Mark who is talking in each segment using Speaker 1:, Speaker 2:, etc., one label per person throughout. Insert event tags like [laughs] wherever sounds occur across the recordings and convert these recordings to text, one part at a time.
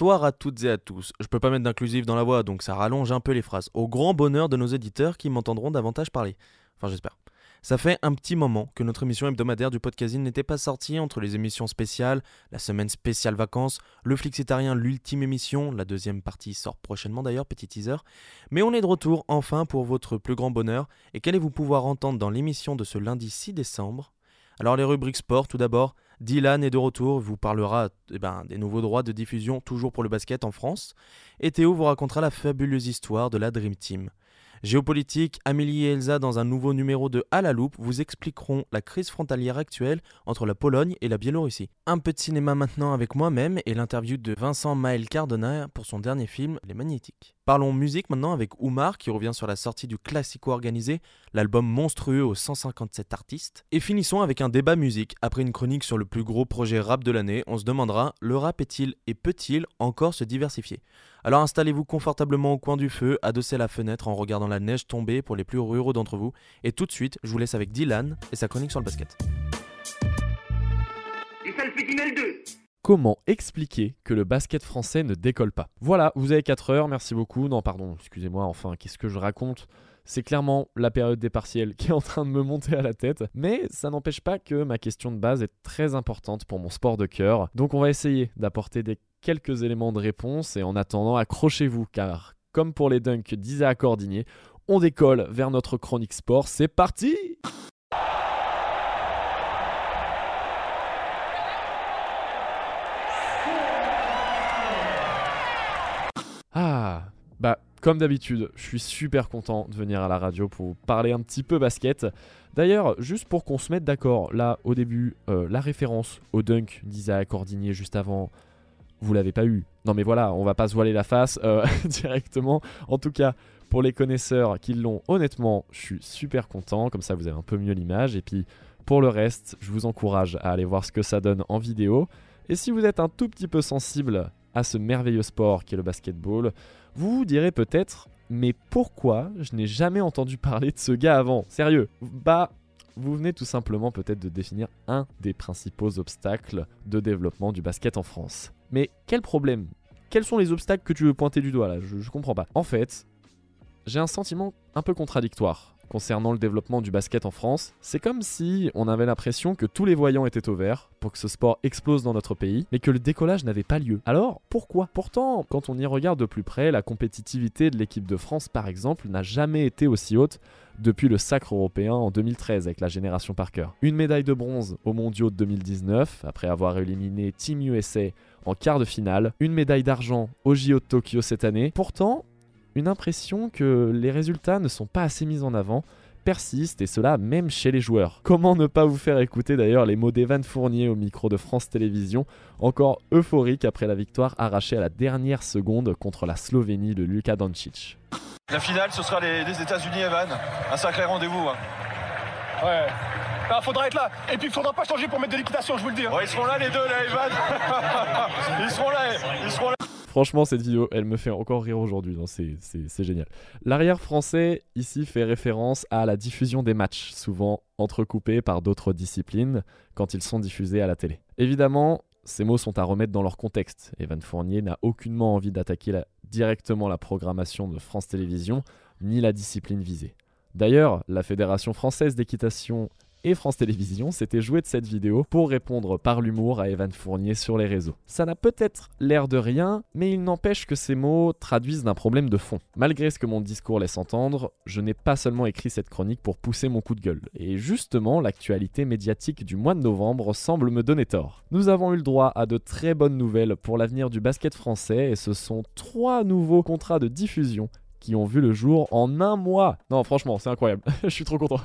Speaker 1: Bonsoir à toutes et à tous. Je peux pas mettre d'inclusif dans la voix, donc ça rallonge un peu les phrases. Au grand bonheur de nos éditeurs qui m'entendront davantage parler. Enfin, j'espère. Ça fait un petit moment que notre émission hebdomadaire du podcasting n'était pas sortie entre les émissions spéciales, la semaine spéciale vacances, le Flixitarien, l'ultime émission, la deuxième partie sort prochainement d'ailleurs, petit teaser. Mais on est de retour enfin pour votre plus grand bonheur, et qu'allez-vous pouvoir entendre dans l'émission de ce lundi 6 décembre? Alors les rubriques sport tout d'abord, Dylan est de retour, vous parlera eh ben, des nouveaux droits de diffusion toujours pour le basket en France, et Théo vous racontera la fabuleuse histoire de la Dream Team. Géopolitique, Amélie et Elsa dans un nouveau numéro de À la loupe vous expliqueront la crise frontalière actuelle entre la Pologne et la Biélorussie. Un peu de cinéma maintenant avec moi-même et l'interview de Vincent Maël Cardona pour son dernier film Les Magnétiques. Parlons musique maintenant avec Oumar qui revient sur la sortie du classico organisé, l'album monstrueux aux 157 artistes. Et finissons avec un débat musique. Après une chronique sur le plus gros projet rap de l'année, on se demandera le rap est-il et peut-il encore se diversifier? Alors installez-vous confortablement au coin du feu, adossez à la fenêtre en regardant la neige tomber pour les plus ruraux d'entre vous. Et tout de suite, je vous laisse avec Dylan et sa chronique sur le basket.
Speaker 2: Du salpétinel 2
Speaker 3: Comment expliquer que le basket français ne décolle pas Voilà, vous avez 4 heures, merci beaucoup. Non, pardon, excusez-moi, enfin, qu'est-ce que je raconte? C'est clairement la période des partiels qui est en train de me monter à la tête, mais ça n'empêche pas que ma question de base est très importante pour mon sport de cœur. Donc on va essayer d'apporter des quelques éléments de réponse et en attendant, accrochez-vous car comme pour les dunks d'Isaac Cordinier, on décolle vers notre chronique sport. C'est parti Ah, bah comme d'habitude, je suis super content de venir à la radio pour vous parler un petit peu basket. D'ailleurs, juste pour qu'on se mette d'accord, là au début, euh, la référence au dunk d'Isaac Cordinier juste avant, vous l'avez pas eu. Non mais voilà, on va pas se voiler la face euh, [laughs] directement. En tout cas, pour les connaisseurs qui l'ont, honnêtement, je suis super content. Comme ça, vous avez un peu mieux l'image. Et puis, pour le reste, je vous encourage à aller voir ce que ça donne en vidéo. Et si vous êtes un tout petit peu sensible à ce merveilleux sport qui est le basketball, vous vous direz peut-être, mais pourquoi je n'ai jamais entendu parler de ce gars avant? Sérieux? Bah, vous venez tout simplement peut-être de définir un des principaux obstacles de développement du basket en France. Mais quel problème? Quels sont les obstacles que tu veux pointer du doigt là? Je, je comprends pas. En fait, j'ai un sentiment un peu contradictoire concernant le développement du basket en France. C'est comme si on avait l'impression que tous les voyants étaient au vert pour que ce sport explose dans notre pays, mais que le décollage n'avait pas lieu. Alors, pourquoi? Pourtant, quand on y regarde de plus près, la compétitivité de l'équipe de France, par exemple, n'a jamais été aussi haute depuis le sacre européen en 2013 avec la génération Parker. Une médaille de bronze aux mondiaux de 2019, après avoir éliminé Team USA en quart de finale, une médaille d'argent au JO de Tokyo cette année. Pourtant, une impression que les résultats ne sont pas assez mis en avant persiste et cela même chez les joueurs. Comment ne pas vous faire écouter d'ailleurs les mots d'Evan Fournier au micro de France Télévisions, encore euphorique après la victoire arrachée à la dernière seconde contre la Slovénie de Luka Doncic.
Speaker 4: La finale, ce sera les, les États-Unis, Evan. Un sacré rendez-vous. hein.
Speaker 5: Ouais. Ah, faudra être là. Et puis, il faudra pas changer pour mettre de l'équitation, je vous le dis. hein.
Speaker 4: Ouais, ils seront là, les deux, là, Evan. [laughs] ils seront là, ils seront là.
Speaker 3: Franchement, cette vidéo, elle me fait encore rire aujourd'hui. C'est génial. L'arrière français, ici, fait référence à la diffusion des matchs, souvent entrecoupés par d'autres disciplines quand ils sont diffusés à la télé. Évidemment, ces mots sont à remettre dans leur contexte. Evan Fournier n'a aucunement envie d'attaquer directement la programmation de France Télévisions, ni la discipline visée. D'ailleurs, la Fédération française d'équitation et France Télévisions s'était joué de cette vidéo pour répondre par l'humour à Evan Fournier sur les réseaux. Ça n'a peut-être l'air de rien, mais il n'empêche que ces mots traduisent d'un problème de fond. Malgré ce que mon discours laisse entendre, je n'ai pas seulement écrit cette chronique pour pousser mon coup de gueule. Et justement, l'actualité médiatique du mois de novembre semble me donner tort. Nous avons eu le droit à de très bonnes nouvelles pour l'avenir du basket français et ce sont trois nouveaux contrats de diffusion qui ont vu le jour en un mois. Non, franchement, c'est incroyable. [laughs] Je suis trop content.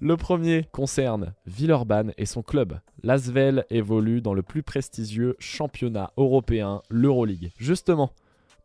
Speaker 3: Le premier concerne Villeurbanne et son club. L'Asvel évolue dans le plus prestigieux championnat européen, l'Euroleague. Justement,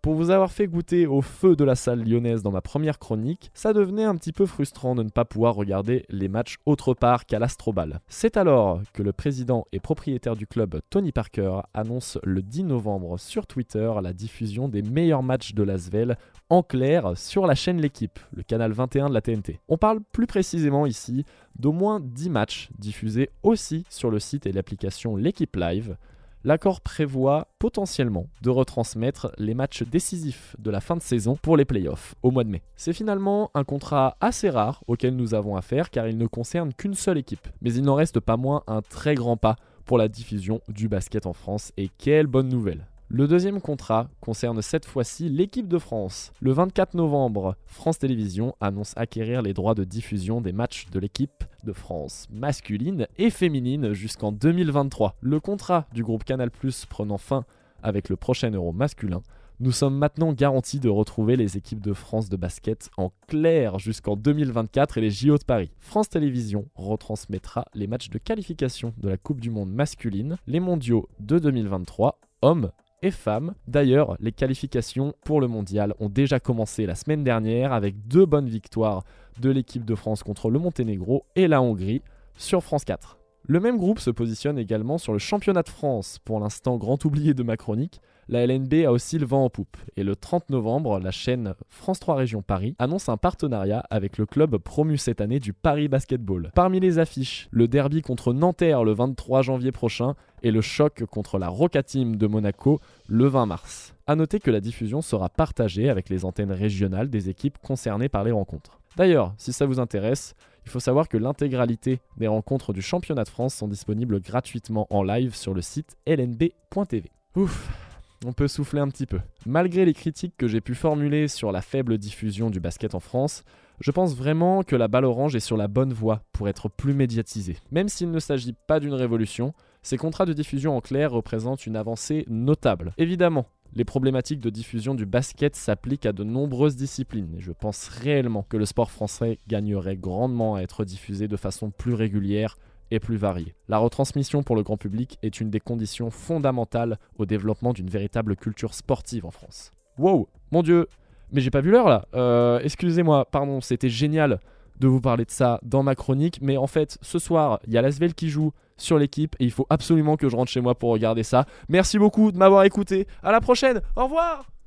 Speaker 3: pour vous avoir fait goûter au feu de la salle lyonnaise dans ma première chronique, ça devenait un petit peu frustrant de ne pas pouvoir regarder les matchs autre part qu'à l'Astrobal. C'est alors que le président et propriétaire du club, Tony Parker, annonce le 10 novembre sur Twitter la diffusion des meilleurs matchs de l'Asvel en clair sur la chaîne L'équipe, le canal 21 de la TNT. On parle plus précisément ici d'au moins 10 matchs diffusés aussi sur le site et l'application L'équipe Live, l'accord prévoit potentiellement de retransmettre les matchs décisifs de la fin de saison pour les playoffs au mois de mai. C'est finalement un contrat assez rare auquel nous avons affaire car il ne concerne qu'une seule équipe. Mais il n'en reste pas moins un très grand pas pour la diffusion du basket en France et quelle bonne nouvelle. Le deuxième contrat concerne cette fois-ci l'équipe de France. Le 24 novembre, France Télévisions annonce acquérir les droits de diffusion des matchs de l'équipe de France masculine et féminine jusqu'en 2023. Le contrat du groupe Canal Plus prenant fin avec le prochain Euro masculin, nous sommes maintenant garantis de retrouver les équipes de France de basket en clair jusqu'en 2024 et les JO de Paris. France Télévisions retransmettra les matchs de qualification de la Coupe du Monde masculine, les mondiaux de 2023, hommes et femmes. D'ailleurs, les qualifications pour le mondial ont déjà commencé la semaine dernière avec deux bonnes victoires de l'équipe de France contre le Monténégro et la Hongrie sur France 4. Le même groupe se positionne également sur le championnat de France, pour l'instant grand oublié de ma chronique, la LNB a aussi le vent en poupe. Et le 30 novembre, la chaîne France 3 Région Paris annonce un partenariat avec le club promu cette année du Paris Basketball. Parmi les affiches, le derby contre Nanterre le 23 janvier prochain et le choc contre la Roca Team de Monaco le 20 mars. A noter que la diffusion sera partagée avec les antennes régionales des équipes concernées par les rencontres. D'ailleurs, si ça vous intéresse, il faut savoir que l'intégralité des rencontres du championnat de France sont disponibles gratuitement en live sur le site lnb.tv. Ouf, on peut souffler un petit peu. Malgré les critiques que j'ai pu formuler sur la faible diffusion du basket en France, je pense vraiment que la balle orange est sur la bonne voie pour être plus médiatisée. Même s'il ne s'agit pas d'une révolution, ces contrats de diffusion en clair représentent une avancée notable. Évidemment, les problématiques de diffusion du basket s'appliquent à de nombreuses disciplines et je pense réellement que le sport français gagnerait grandement à être diffusé de façon plus régulière et plus variée. La retransmission pour le grand public est une des conditions fondamentales au développement d'une véritable culture sportive en France. Wow, mon dieu, mais j'ai pas vu l'heure là. Euh, excusez-moi, pardon, c'était génial de vous parler de ça dans ma chronique, mais en fait, ce soir, il y a Lasvel qui joue sur l'équipe et il faut absolument que je rentre chez moi pour regarder ça. Merci beaucoup de m'avoir écouté. À la prochaine. Au revoir.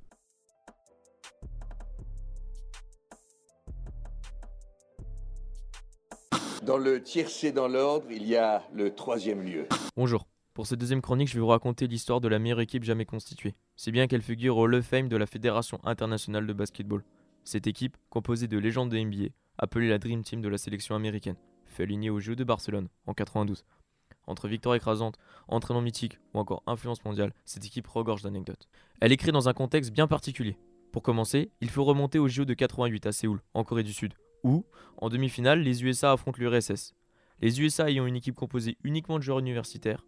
Speaker 6: Dans le tiercé dans l'ordre, il y a le troisième lieu.
Speaker 7: Bonjour. Pour cette deuxième chronique, je vais vous raconter l'histoire de la meilleure équipe jamais constituée. C'est bien qu'elle figure au of Fame de la Fédération internationale de basketball. Cette équipe, composée de légendes de NBA, appelée la Dream Team de la sélection américaine, fut alignée aux Jeux de Barcelone en 92. Entre victoire écrasante, entraînement mythique ou encore influence mondiale, cette équipe regorge d'anecdotes. Elle est créée dans un contexte bien particulier. Pour commencer, il faut remonter aux JO de 88 à Séoul, en Corée du Sud, où, en demi-finale, les USA affrontent l'URSS. Les USA ayant une équipe composée uniquement de joueurs universitaires,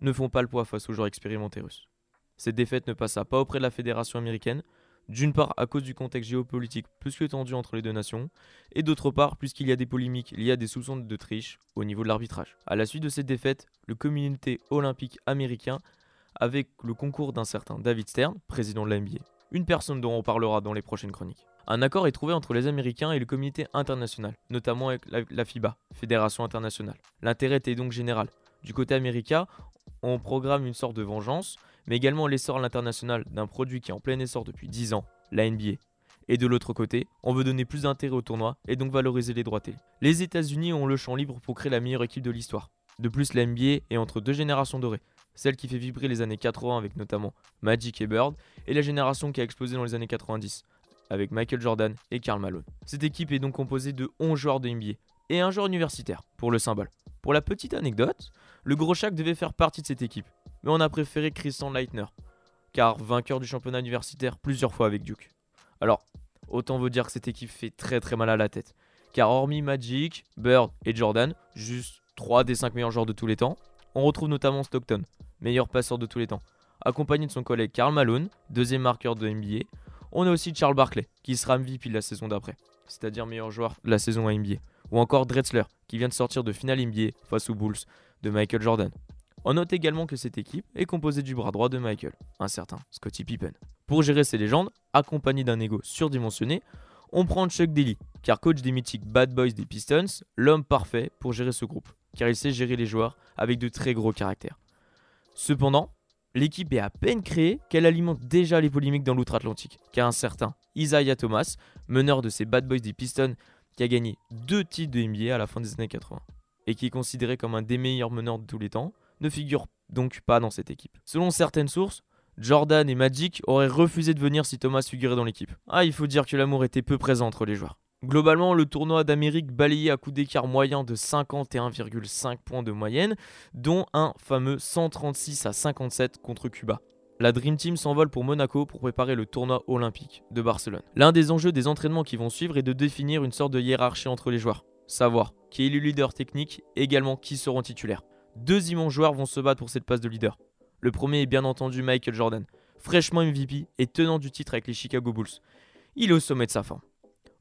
Speaker 7: ne font pas le poids face aux joueurs expérimentés russes. Cette défaite ne passa pas auprès de la fédération américaine, d'une part à cause du contexte géopolitique plus que tendu entre les deux nations, et d'autre part puisqu'il y a des polémiques liées à des soupçons de triche au niveau de l'arbitrage. À la suite de cette défaite, le comité olympique américain, avec le concours d'un certain David Stern, président de la une personne dont on parlera dans les prochaines chroniques. Un accord est trouvé entre les Américains et le comité international, notamment avec la, FIBA, Fédération internationale. L'intérêt était donc général. Du côté américain, on programme une sorte de vengeance, mais également l'essor à l'international d'un produit qui est en plein essor depuis 10 ans, la NBA. Et de l'autre côté, on veut donner plus d'intérêt au tournoi et donc valoriser les droits télé. Les États-Unis ont le champ libre pour créer la meilleure équipe de l'histoire. De plus, la NBA est entre deux générations dorées, celle qui fait vibrer les années 80 avec notamment Magic et Bird, et la génération qui a explosé dans les années 90 avec Michael Jordan et Karl Malone. Cette équipe est donc composée de 11 joueurs de NBA et un joueur universitaire pour le symbole. Pour la petite anecdote, le gros Shaq devait faire partie de cette équipe, mais on a préféré Christian Leitner, car vainqueur du championnat universitaire plusieurs fois avec Duke. Alors, autant vous dire que cette équipe fait très très mal à la tête, car hormis Magic, Bird et Jordan, juste 3 des 5 meilleurs joueurs de tous les temps, on retrouve notamment Stockton, meilleur passeur de tous les temps, accompagné de son collègue Karl Malone, deuxième marqueur de NBA. On a aussi Charles Barkley, qui sera MVP la saison d'après, c'est-à-dire meilleur joueur de la saison à NBA. Ou encore Drexler, qui vient de sortir de finale NBA face aux Bulls de Michael Jordan. On note également que cette équipe est composée du bras droit de Michael, un certain Scottie Pippen. Pour gérer ces légendes, accompagné d'un ego surdimensionné, on prend Chuck Daly, car coach des mythiques Bad Boys des Pistons, l'homme parfait pour gérer ce groupe, car il sait gérer les joueurs avec de très gros caractères. Cependant, l'équipe est à peine créée qu'elle alimente déjà les polémiques dans l'outre-Atlantique, car un certain Isaiah Thomas, meneur de ces Bad Boys des Pistons, qui a gagné deux titres de NBA à la fin des années 80, et qui est considéré comme un des meilleurs meneurs de tous les temps, ne figure donc pas dans cette équipe. Selon certaines sources, Jordan et Magic auraient refusé de venir si Thomas figurait dans l'équipe. Ah, il faut dire que l'amour était peu présent entre les joueurs. Globalement, le tournoi d'Amérique balayé à coup d'écart moyen de 51,5 points de moyenne, dont un fameux 136 à 57 contre Cuba. La Dream Team s'envole pour Monaco pour préparer le tournoi olympique de Barcelone. L'un des enjeux des entraînements qui vont suivre est de définir une sorte de hiérarchie entre les joueurs. Savoir qui est le leader technique également qui seront titulaires. Deux immenses joueurs vont se battre pour cette place de leader. Le premier est bien entendu Michael Jordan, fraîchement MVP et tenant du titre avec les Chicago Bulls. Il est au sommet de sa forme.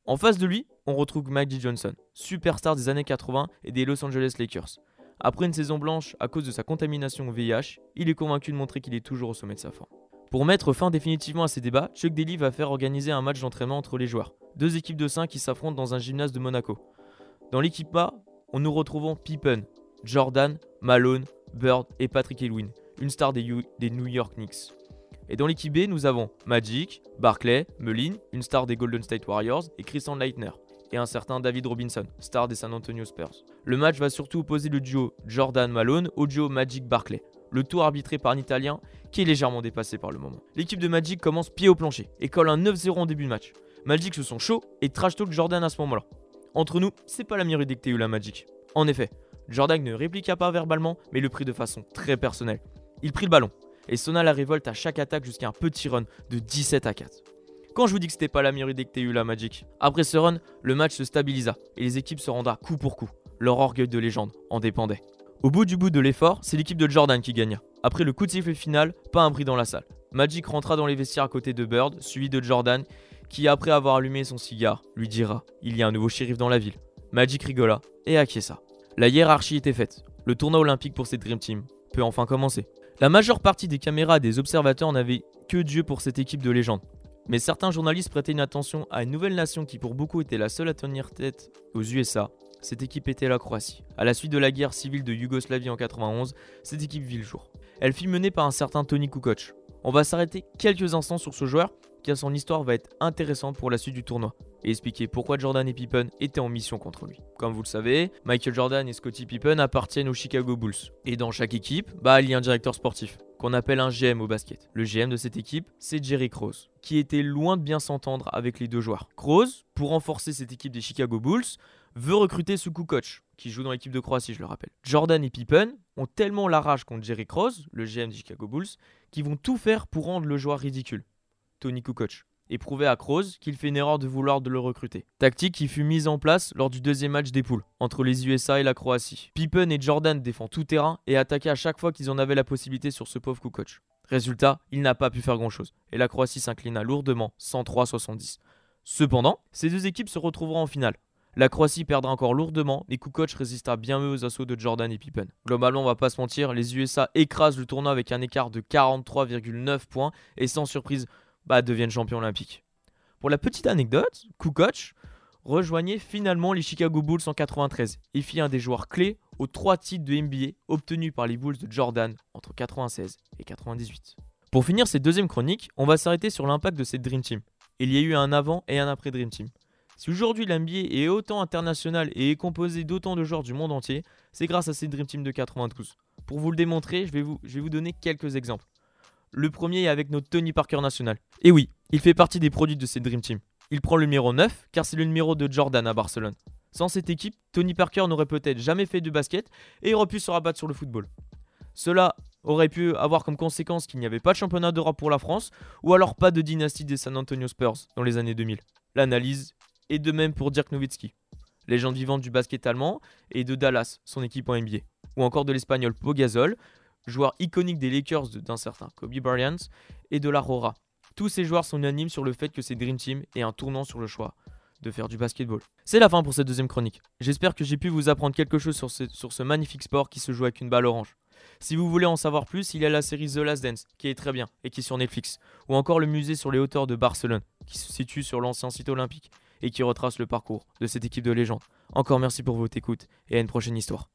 Speaker 7: En face de lui, on retrouve Magic Johnson, superstar des années 80 et des Los Angeles Lakers. Après une saison blanche à cause de sa contamination au VIH, il est convaincu de montrer qu'il est toujours au sommet de sa forme. Pour mettre fin définitivement à ces débats, Chuck Daly va faire organiser un match d'entraînement entre les joueurs. Deux équipes de 5 qui s'affrontent dans un gymnase de Monaco. Dans l'équipe A, on nous retrouvons Pippen, Jordan, Malone, Bird et Patrick Ewing, une star des, New York Knicks. Et dans l'équipe B, nous avons Magic, Barclay, Mullin, une star des Golden State Warriors, et Christian Leitner, et un certain David Robinson, star des San Antonio Spurs. Le match va surtout opposer le duo Jordan-Malone au duo Magic-Barclay, le tour arbitré par un Italien qui est légèrement dépassé par le moment. L'équipe de Magic commence pied au plancher et colle un 9-0 en début de match. Magic se sont chauds et trash talk Jordan à ce moment-là. Entre nous, c'est pas la meilleure idée que la Magic. En effet, Jordan ne répliqua pas verbalement, mais le prit de façon très personnelle. Il prit le ballon et sonna la révolte à chaque attaque jusqu'à un petit run de 17 à 4. Quand je vous dis que c'était pas la meilleure idée que t'aies eu la Magic. Après ce run, le match se stabilisa et les équipes se rendra coup pour coup. Leur orgueil de légende en dépendait. Au bout du bout de l'effort, c'est l'équipe de Jordan qui gagna. Après le coup de sifflet final, pas un bruit dans la salle. Magic rentra dans les vestiaires à côté de Bird, suivi de Jordan, qui après avoir allumé son cigare, lui dira Il y a un nouveau shérif dans la ville. Magic rigola et acquiesça. La hiérarchie était faite. Le tournoi olympique pour cette Dream Team peut enfin commencer. La majeure partie des caméras des observateurs n'avaient que Dieu pour cette équipe de légende. Mais certains journalistes prêtaient une attention à une nouvelle nation qui pour beaucoup était la seule à tenir tête aux USA. Cette équipe était la Croatie. À la suite de la guerre civile de Yougoslavie en 91, cette équipe vit le jour. Elle fut menée par un certain Tony Kukoc. On va s'arrêter quelques instants sur ce joueur car son histoire va être intéressante pour la suite du tournoi et expliquer pourquoi Jordan et Pippen étaient en mission contre lui. Comme vous le savez, Michael Jordan et Scottie Pippen appartiennent aux Chicago Bulls. Et dans chaque équipe, bah, il y a un directeur sportif, qu'on appelle un GM au basket. Le GM de cette équipe, c'est Jerry Krause, qui était loin de bien s'entendre avec les deux joueurs. Krause, pour renforcer cette équipe des Chicago Bulls, veut recruter ce coach, qui joue dans l'équipe de Croatie, je le rappelle. Jordan et Pippen ont tellement la rage contre Jerry Krause, le GM des Chicago Bulls, qu'ils vont tout faire pour rendre le joueur ridicule. Tony Kukoc et prouver à Kroos qu'il fait une erreur de vouloir le recruter. Tactique qui fut mise en place lors du deuxième match des poules, entre les USA et la Croatie. Pippen et Jordan défendent tout terrain et attaquaient à chaque fois qu'ils en avaient la possibilité sur ce pauvre Kukoc. Résultat, il n'a pas pu faire grand chose, et la Croatie s'inclina lourdement, 103-70. Cependant, ces deux équipes se retrouveront en finale. La Croatie perdra encore lourdement, mais Kukoc résistera bien mieux aux assauts de Jordan et Pippen. Globalement, on va pas se mentir, les USA écrasent le tournoi avec un écart de 43,9 points, et sans surprise, bah, deviennent champions olympiques. Pour la petite anecdote, Kukoc rejoignait finalement les Chicago Bulls en 93 et fit un des joueurs clés aux trois titres de NBA obtenus par les Bulls de Jordan entre 96 et 98. Pour finir cette deuxième chronique, on va s'arrêter sur l'impact de cette Dream Team. Il y a eu un avant et un après Dream Team. Si aujourd'hui l'NBA est autant international et est composé d'autant de joueurs du monde entier, c'est grâce à cette Dream Team de 92. Pour vous le démontrer, je vais vous, je vais vous donner quelques exemples. Le premier est avec notre Tony Parker national. Et oui, il fait partie des produits de cette Dream Team. Il prend le numéro 9 car c'est le numéro de Jordan à Barcelone. Sans cette équipe, Tony Parker n'aurait peut-être jamais fait de basket et aurait pu se rabattre sur le football. Cela aurait pu avoir comme conséquence qu'il n'y avait pas de championnat d'Europe pour la France ou alors pas de dynastie des San Antonio Spurs dans les années 2000. L'analyse est de même pour Dirk Nowitzki, légende vivante du basket allemand et de Dallas, son équipe en NBA, ou encore de l'espagnol Pogazol, joueur iconique des Lakers d'un certain Kobe Bryant, et de l'Aurora, Tous ces joueurs sont unanimes sur le fait que c'est Dream Team et un tournant sur le choix de faire du basketball. C'est la fin pour cette deuxième chronique. J'espère que j'ai pu vous apprendre quelque chose sur ce, sur ce magnifique sport qui se joue avec une balle orange. Si vous voulez en savoir plus, il y a la série The Last Dance, qui est très bien et qui est sur Netflix, ou encore le musée sur les hauteurs de Barcelone, qui se situe sur l'ancien site olympique et qui retrace le parcours de cette équipe de légende. Encore merci pour votre écoute et à une prochaine histoire.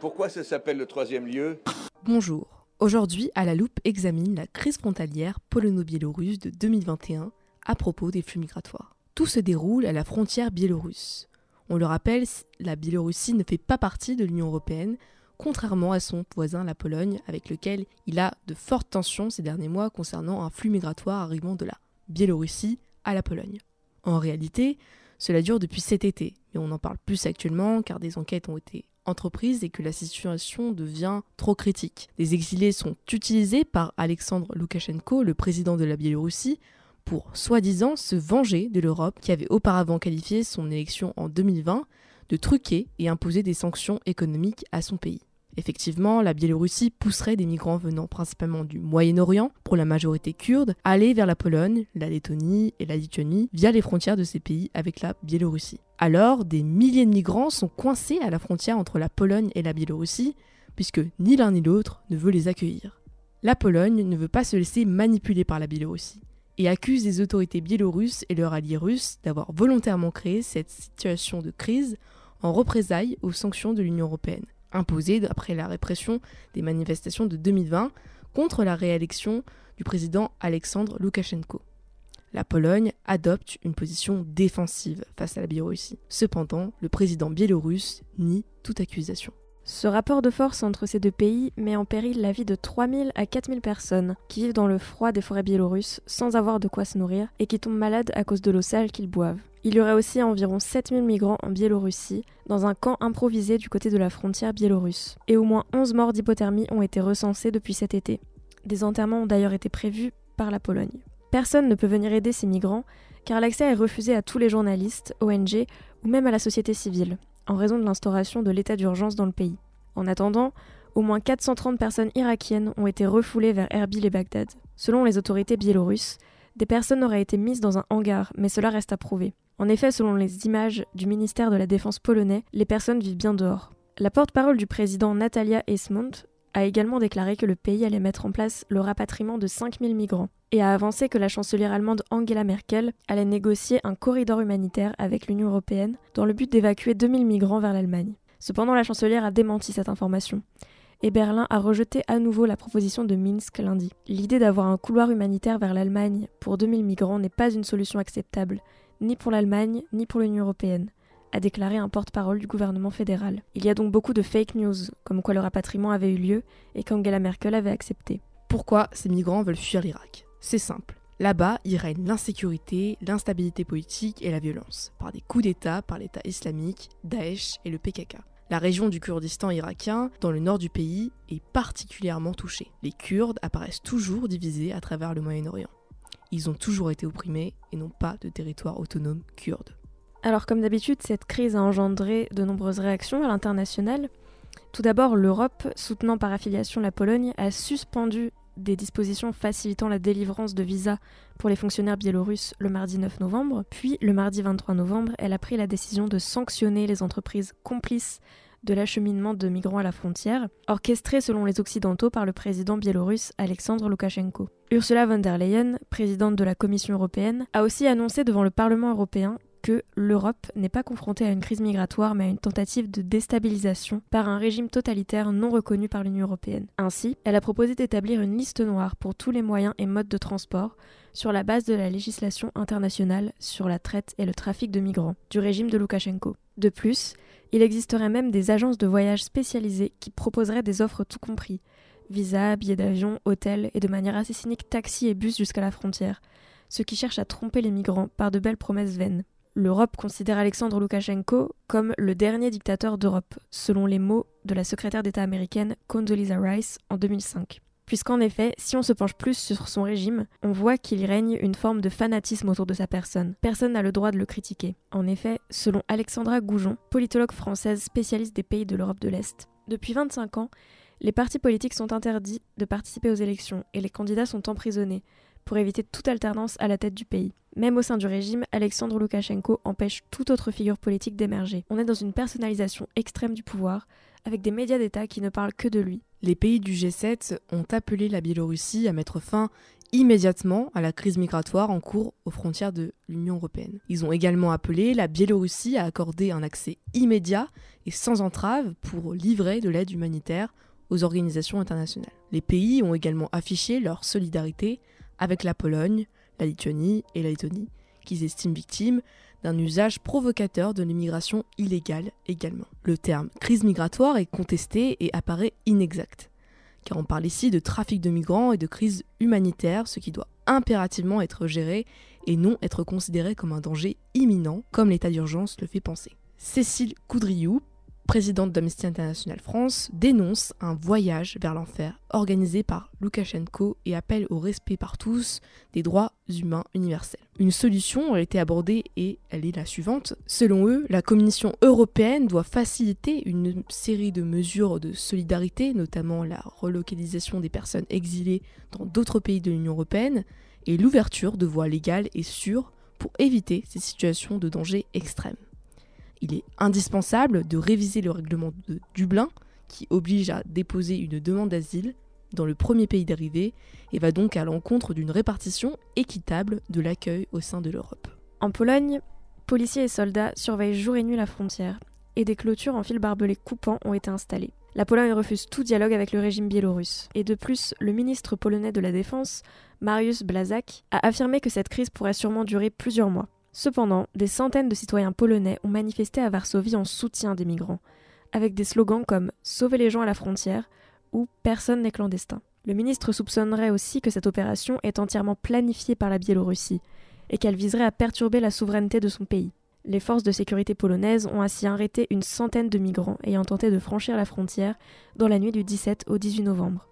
Speaker 6: Pourquoi ça s'appelle le troisième lieu
Speaker 8: Bonjour. Aujourd'hui, à la loupe examine la crise frontalière polono-biélorusse de 2021 à propos des flux migratoires. Tout se déroule à la frontière biélorusse. On le rappelle, la Biélorussie ne fait pas partie de l'Union européenne, contrairement à son voisin la Pologne, avec lequel il a de fortes tensions ces derniers mois concernant un flux migratoire arrivant de la Biélorussie à la Pologne. En réalité, cela dure depuis cet été, mais on en parle plus actuellement car des enquêtes ont été entreprises et que la situation devient trop critique. Des exilés sont utilisés par Alexandre Loukachenko, le président de la Biélorussie, pour soi-disant se venger de l'Europe qui avait auparavant qualifié son élection en 2020 de truquer et imposer des sanctions économiques à son pays. Effectivement, la Biélorussie pousserait des migrants venant principalement du Moyen-Orient, pour la majorité kurde, à aller vers la Pologne, la Lettonie et la Lituanie via les frontières de ces pays avec la Biélorussie. Alors, des milliers de migrants sont coincés à la frontière entre la Pologne et la Biélorussie, puisque ni l'un ni l'autre ne veut les accueillir. La Pologne ne veut pas se laisser manipuler par la Biélorussie et accuse les autorités biélorusses et leurs alliés russes d'avoir volontairement créé cette situation de crise en représailles aux sanctions de l'Union européenne, imposées après la répression des manifestations de 2020 contre la réélection du président Alexandre Loukachenko. La Pologne adopte une position défensive face à la Biélorussie. Cependant, le président biélorusse nie toute accusation.
Speaker 9: Ce rapport de force entre ces deux pays met en péril la vie de 3000 à 4000 personnes qui vivent dans le froid des forêts biélorusses sans avoir de quoi se nourrir et qui tombent malades à cause de l'eau sale qu'ils boivent. Il y aurait aussi environ 7000 migrants en Biélorussie, dans un camp improvisé du côté de la frontière biélorusse. Et au moins 11 morts d'hypothermie ont été recensés depuis cet été. Des enterrements ont d'ailleurs été prévus par la Pologne. Personne ne peut venir aider ces migrants, car l'accès est refusé à tous les journalistes, ONG ou même à la société civile en raison de l'instauration de l'état d'urgence dans le pays. En attendant, au moins 430 personnes irakiennes ont été refoulées vers Erbil et Bagdad. Selon les autorités biélorusses, des personnes auraient été mises dans un hangar, mais cela reste à prouver. En effet, selon les images du ministère de la Défense polonais, les personnes vivent bien dehors. La porte-parole du président Natalia Esmont a également déclaré que le pays allait mettre en place le rapatriement de 5000 migrants et a avancé que la chancelière allemande Angela Merkel allait négocier un corridor humanitaire avec l'Union européenne dans le but d'évacuer 2000 migrants vers l'Allemagne. Cependant, la chancelière a démenti cette information. Et Berlin a rejeté à nouveau la proposition de Minsk lundi. L'idée d'avoir un couloir humanitaire vers l'Allemagne pour 2000 migrants n'est pas une solution acceptable, ni pour l'Allemagne, ni pour l'Union européenne a déclaré un porte-parole du gouvernement fédéral. Il y a donc beaucoup de fake news, comme quoi le rapatriement avait eu lieu et qu'Angela Merkel avait accepté.
Speaker 8: Pourquoi ces migrants veulent fuir l'Irak? C'est simple. Là-bas, il règne l'insécurité, l'instabilité politique et la violence, par des coups d'État par l'État islamique, Daesh et le PKK. La région du Kurdistan irakien, dans le nord du pays, est particulièrement touchée. Les Kurdes apparaissent toujours divisés à travers le Moyen-Orient. Ils ont toujours été opprimés et n'ont pas de territoire autonome kurde.
Speaker 9: Alors comme d'habitude, cette crise a engendré de nombreuses réactions à l'international. Tout d'abord, l'Europe, soutenant par affiliation la Pologne, a suspendu des dispositions facilitant la délivrance de visas pour les fonctionnaires biélorusses le mardi 9 novembre. Puis, le mardi 23 novembre, elle a pris la décision de sanctionner les entreprises complices de l'acheminement de migrants à la frontière, orchestré selon les Occidentaux par le président biélorusse Alexandre Loukachenko. Ursula von der Leyen, présidente de la Commission européenne, a aussi annoncé devant le Parlement européen que l'Europe n'est pas confrontée à une crise migratoire mais à une tentative de déstabilisation par un régime totalitaire non reconnu par l'Union européenne. Ainsi, elle a proposé d'établir une liste noire pour tous les moyens et modes de transport sur la base de la législation internationale sur la traite et le trafic de migrants du régime de Loukachenko. De plus, il existerait même des agences de voyage spécialisées qui proposeraient des offres tout compris visa, billets d'avion, hôtels et de manière assez cynique taxis et bus jusqu'à la frontière, ce qui cherche à tromper les migrants par de belles promesses vaines l'Europe considère Alexandre Loukachenko comme le dernier dictateur d'Europe, selon les mots de la secrétaire d'État américaine Condoleezza Rice en 2005. Puisqu'en effet, si on se penche plus sur son régime, on voit qu'il règne une forme de fanatisme autour de sa personne. Personne n'a le droit de le critiquer. En effet, selon Alexandra Goujon, politologue française spécialiste des pays de l'Europe de l'Est, Depuis 25 ans, les partis politiques sont interdits de participer aux élections et les candidats sont emprisonnés pour éviter toute alternance à la tête du pays. Même au sein du régime, Alexandre Loukachenko empêche toute autre figure politique d'émerger. On est dans une personnalisation extrême du pouvoir, avec des médias d'État qui ne parlent que de lui.
Speaker 8: Les pays du G7 ont appelé la Biélorussie à mettre fin immédiatement à la crise migratoire en cours aux frontières de l'Union européenne. Ils ont également appelé la Biélorussie à accorder un accès immédiat et sans entrave pour livrer de l'aide humanitaire aux organisations internationales. Les pays ont également affiché leur solidarité avec la Pologne, la Lituanie et la Lettonie, qu'ils estiment victimes d'un usage provocateur de l'immigration illégale également. Le terme crise migratoire est contesté et apparaît inexact, car on parle ici de trafic de migrants et de crise humanitaire, ce qui doit impérativement être géré et non être considéré comme un danger imminent, comme l'état d'urgence le fait penser. Cécile Coudriou, présidente d'Amnesty International France, dénonce un voyage vers l'enfer organisé par Loukachenko et appelle au respect par tous des droits humains universels. Une solution a été abordée et elle est la suivante. Selon eux, la Commission européenne doit faciliter une série de mesures de solidarité, notamment la relocalisation des personnes exilées dans d'autres pays de l'Union européenne et l'ouverture de voies légales et sûres pour éviter ces situations de danger extrême il est indispensable de réviser le règlement de Dublin qui oblige à déposer une demande d'asile dans le premier pays d'arrivée et va donc à l'encontre d'une répartition équitable de l'accueil au sein de l'Europe.
Speaker 9: En Pologne, policiers et soldats surveillent jour et nuit la frontière et des clôtures en fil barbelé coupant ont été installées. La Pologne refuse tout dialogue avec le régime biélorusse. Et de plus, le ministre polonais de la Défense, Mariusz Blazak, a affirmé que cette crise pourrait sûrement durer plusieurs mois. Cependant, des centaines de citoyens polonais ont manifesté à Varsovie en soutien des migrants, avec des slogans comme Sauvez les gens à la frontière ou Personne n'est clandestin. Le ministre soupçonnerait aussi que cette opération est entièrement planifiée par la Biélorussie et qu'elle viserait à perturber la souveraineté de son pays. Les forces de sécurité polonaises ont ainsi arrêté une centaine de migrants ayant tenté de franchir la frontière dans la nuit du 17 au 18 novembre.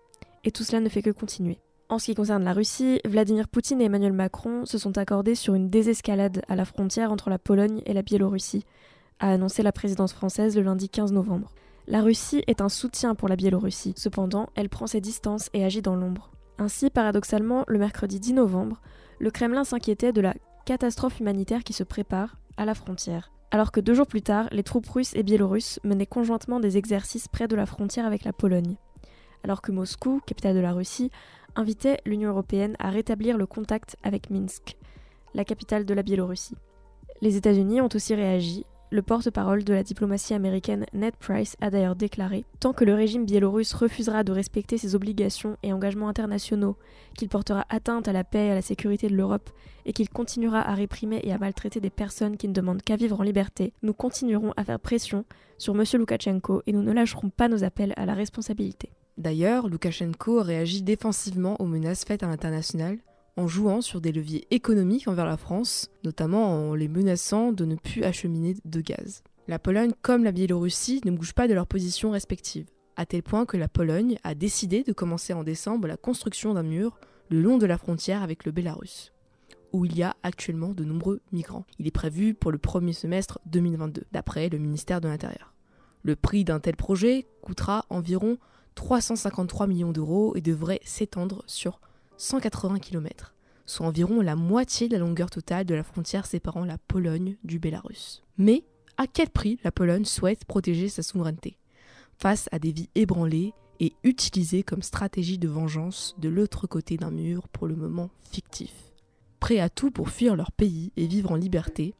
Speaker 9: Et tout cela ne fait que continuer. En ce qui concerne la Russie, Vladimir Poutine et Emmanuel Macron se sont accordés sur une désescalade à la frontière entre la Pologne et la Biélorussie, a annoncé la présidence française le lundi 15 novembre. La Russie est un soutien pour la Biélorussie, cependant, elle prend ses distances et agit dans l'ombre. Ainsi, paradoxalement, le mercredi 10 novembre, le Kremlin s'inquiétait de la catastrophe humanitaire qui se prépare à la frontière. Alors que deux jours plus tard, les troupes russes et biélorusses menaient conjointement des exercices près de la frontière avec la Pologne. Alors que Moscou, capitale de la Russie, invitait l'Union européenne à rétablir le contact avec Minsk, la capitale de la Biélorussie. Les États-Unis ont aussi réagi. Le porte-parole de la diplomatie américaine Ned Price a d'ailleurs déclaré Tant que le régime biélorusse refusera de respecter ses obligations et engagements internationaux, qu'il portera atteinte à la paix et à la sécurité de l'Europe, et qu'il continuera à réprimer et à maltraiter des personnes qui ne demandent qu'à vivre en liberté, nous continuerons à faire pression sur M. Loukachenko et nous ne lâcherons pas nos appels à la responsabilité.
Speaker 8: D'ailleurs, Loukachenko réagit défensivement aux menaces faites à l'international en jouant sur des leviers économiques envers la France, notamment en les menaçant de ne plus acheminer de gaz. La Pologne comme la Biélorussie ne bougent pas de leurs positions respectives, à tel point que la Pologne a décidé de commencer en décembre la construction d'un mur le long de la frontière avec le Bélarus, où il y a actuellement de nombreux migrants. Il est prévu pour le premier semestre 2022, d'après le ministère de l'Intérieur. Le prix d'un tel projet coûtera environ 353 millions d'euros et devrait s'étendre sur 180 km, soit environ la moitié de la longueur totale de la frontière séparant la Pologne du Bélarus. Mais à quel prix la Pologne souhaite protéger sa souveraineté face à des vies ébranlées et utilisées comme stratégie de vengeance de l'autre côté d'un mur pour le moment fictif? Prêts à tout pour fuir leur pays et vivre en liberté,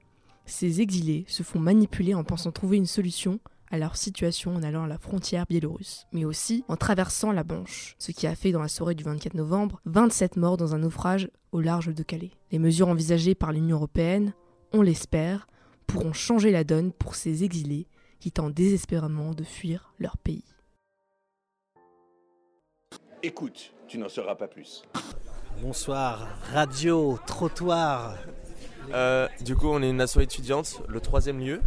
Speaker 8: ces exilés se font manipuler en pensant trouver une solution à leur situation en allant à la frontière biélorusse, mais aussi en traversant la Manche, ce qui a fait dans la soirée du 24 novembre 27 morts dans un naufrage au large de Calais. Les mesures envisagées par l'Union européenne, on l'espère, pourront changer la donne pour ces exilés qui tentent désespérément de fuir leur pays.
Speaker 6: Écoute, tu n'en sauras pas plus.
Speaker 10: Bonsoir, radio, trottoir.
Speaker 11: Euh, du coup, on est une asso étudiante, le troisième lieu.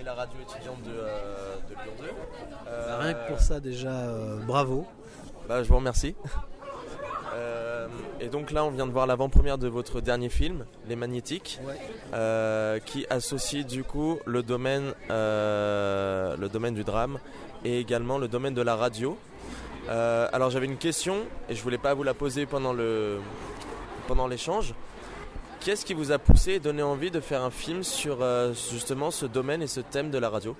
Speaker 11: Euh, est la radio étudiante de, euh, de Lyon 2. Euh,
Speaker 10: Rien que pour ça, déjà, euh, bravo.
Speaker 11: Bah, je vous remercie. [laughs] Euh, Et donc là, on vient de voir l'avant-première de votre dernier film, Les Magnétiques, euh, qui associe du coup le domaine, euh, le domaine du drame et également le domaine de la radio. Euh, alors j'avais une question et je voulais pas vous la poser pendant le pendant l'échange. Qu'est-ce qui vous a poussé et donné envie de faire un film sur euh, justement ce domaine et ce thème de la radio?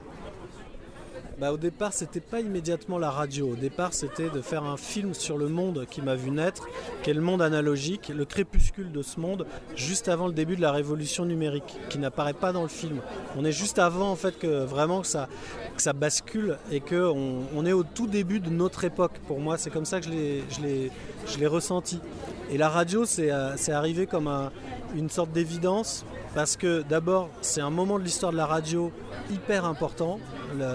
Speaker 10: Bah, au départ, c'était pas immédiatement la radio. Au départ, c'était de faire un film sur le monde qui m'a vu naître, qui est le monde analogique, le crépuscule de ce monde, juste avant le début de la révolution numérique, qui n'apparaît pas dans le film. On est juste avant, en fait, que vraiment que ça, ça bascule et que on, est au tout début de notre époque. Pour moi, c'est comme ça que je l'ai, ressenti. Et la radio, c'est, euh, arrivé comme un- une sorte d'évidence. Parce que d'abord, c'est un moment de l'histoire de la radio hyper important.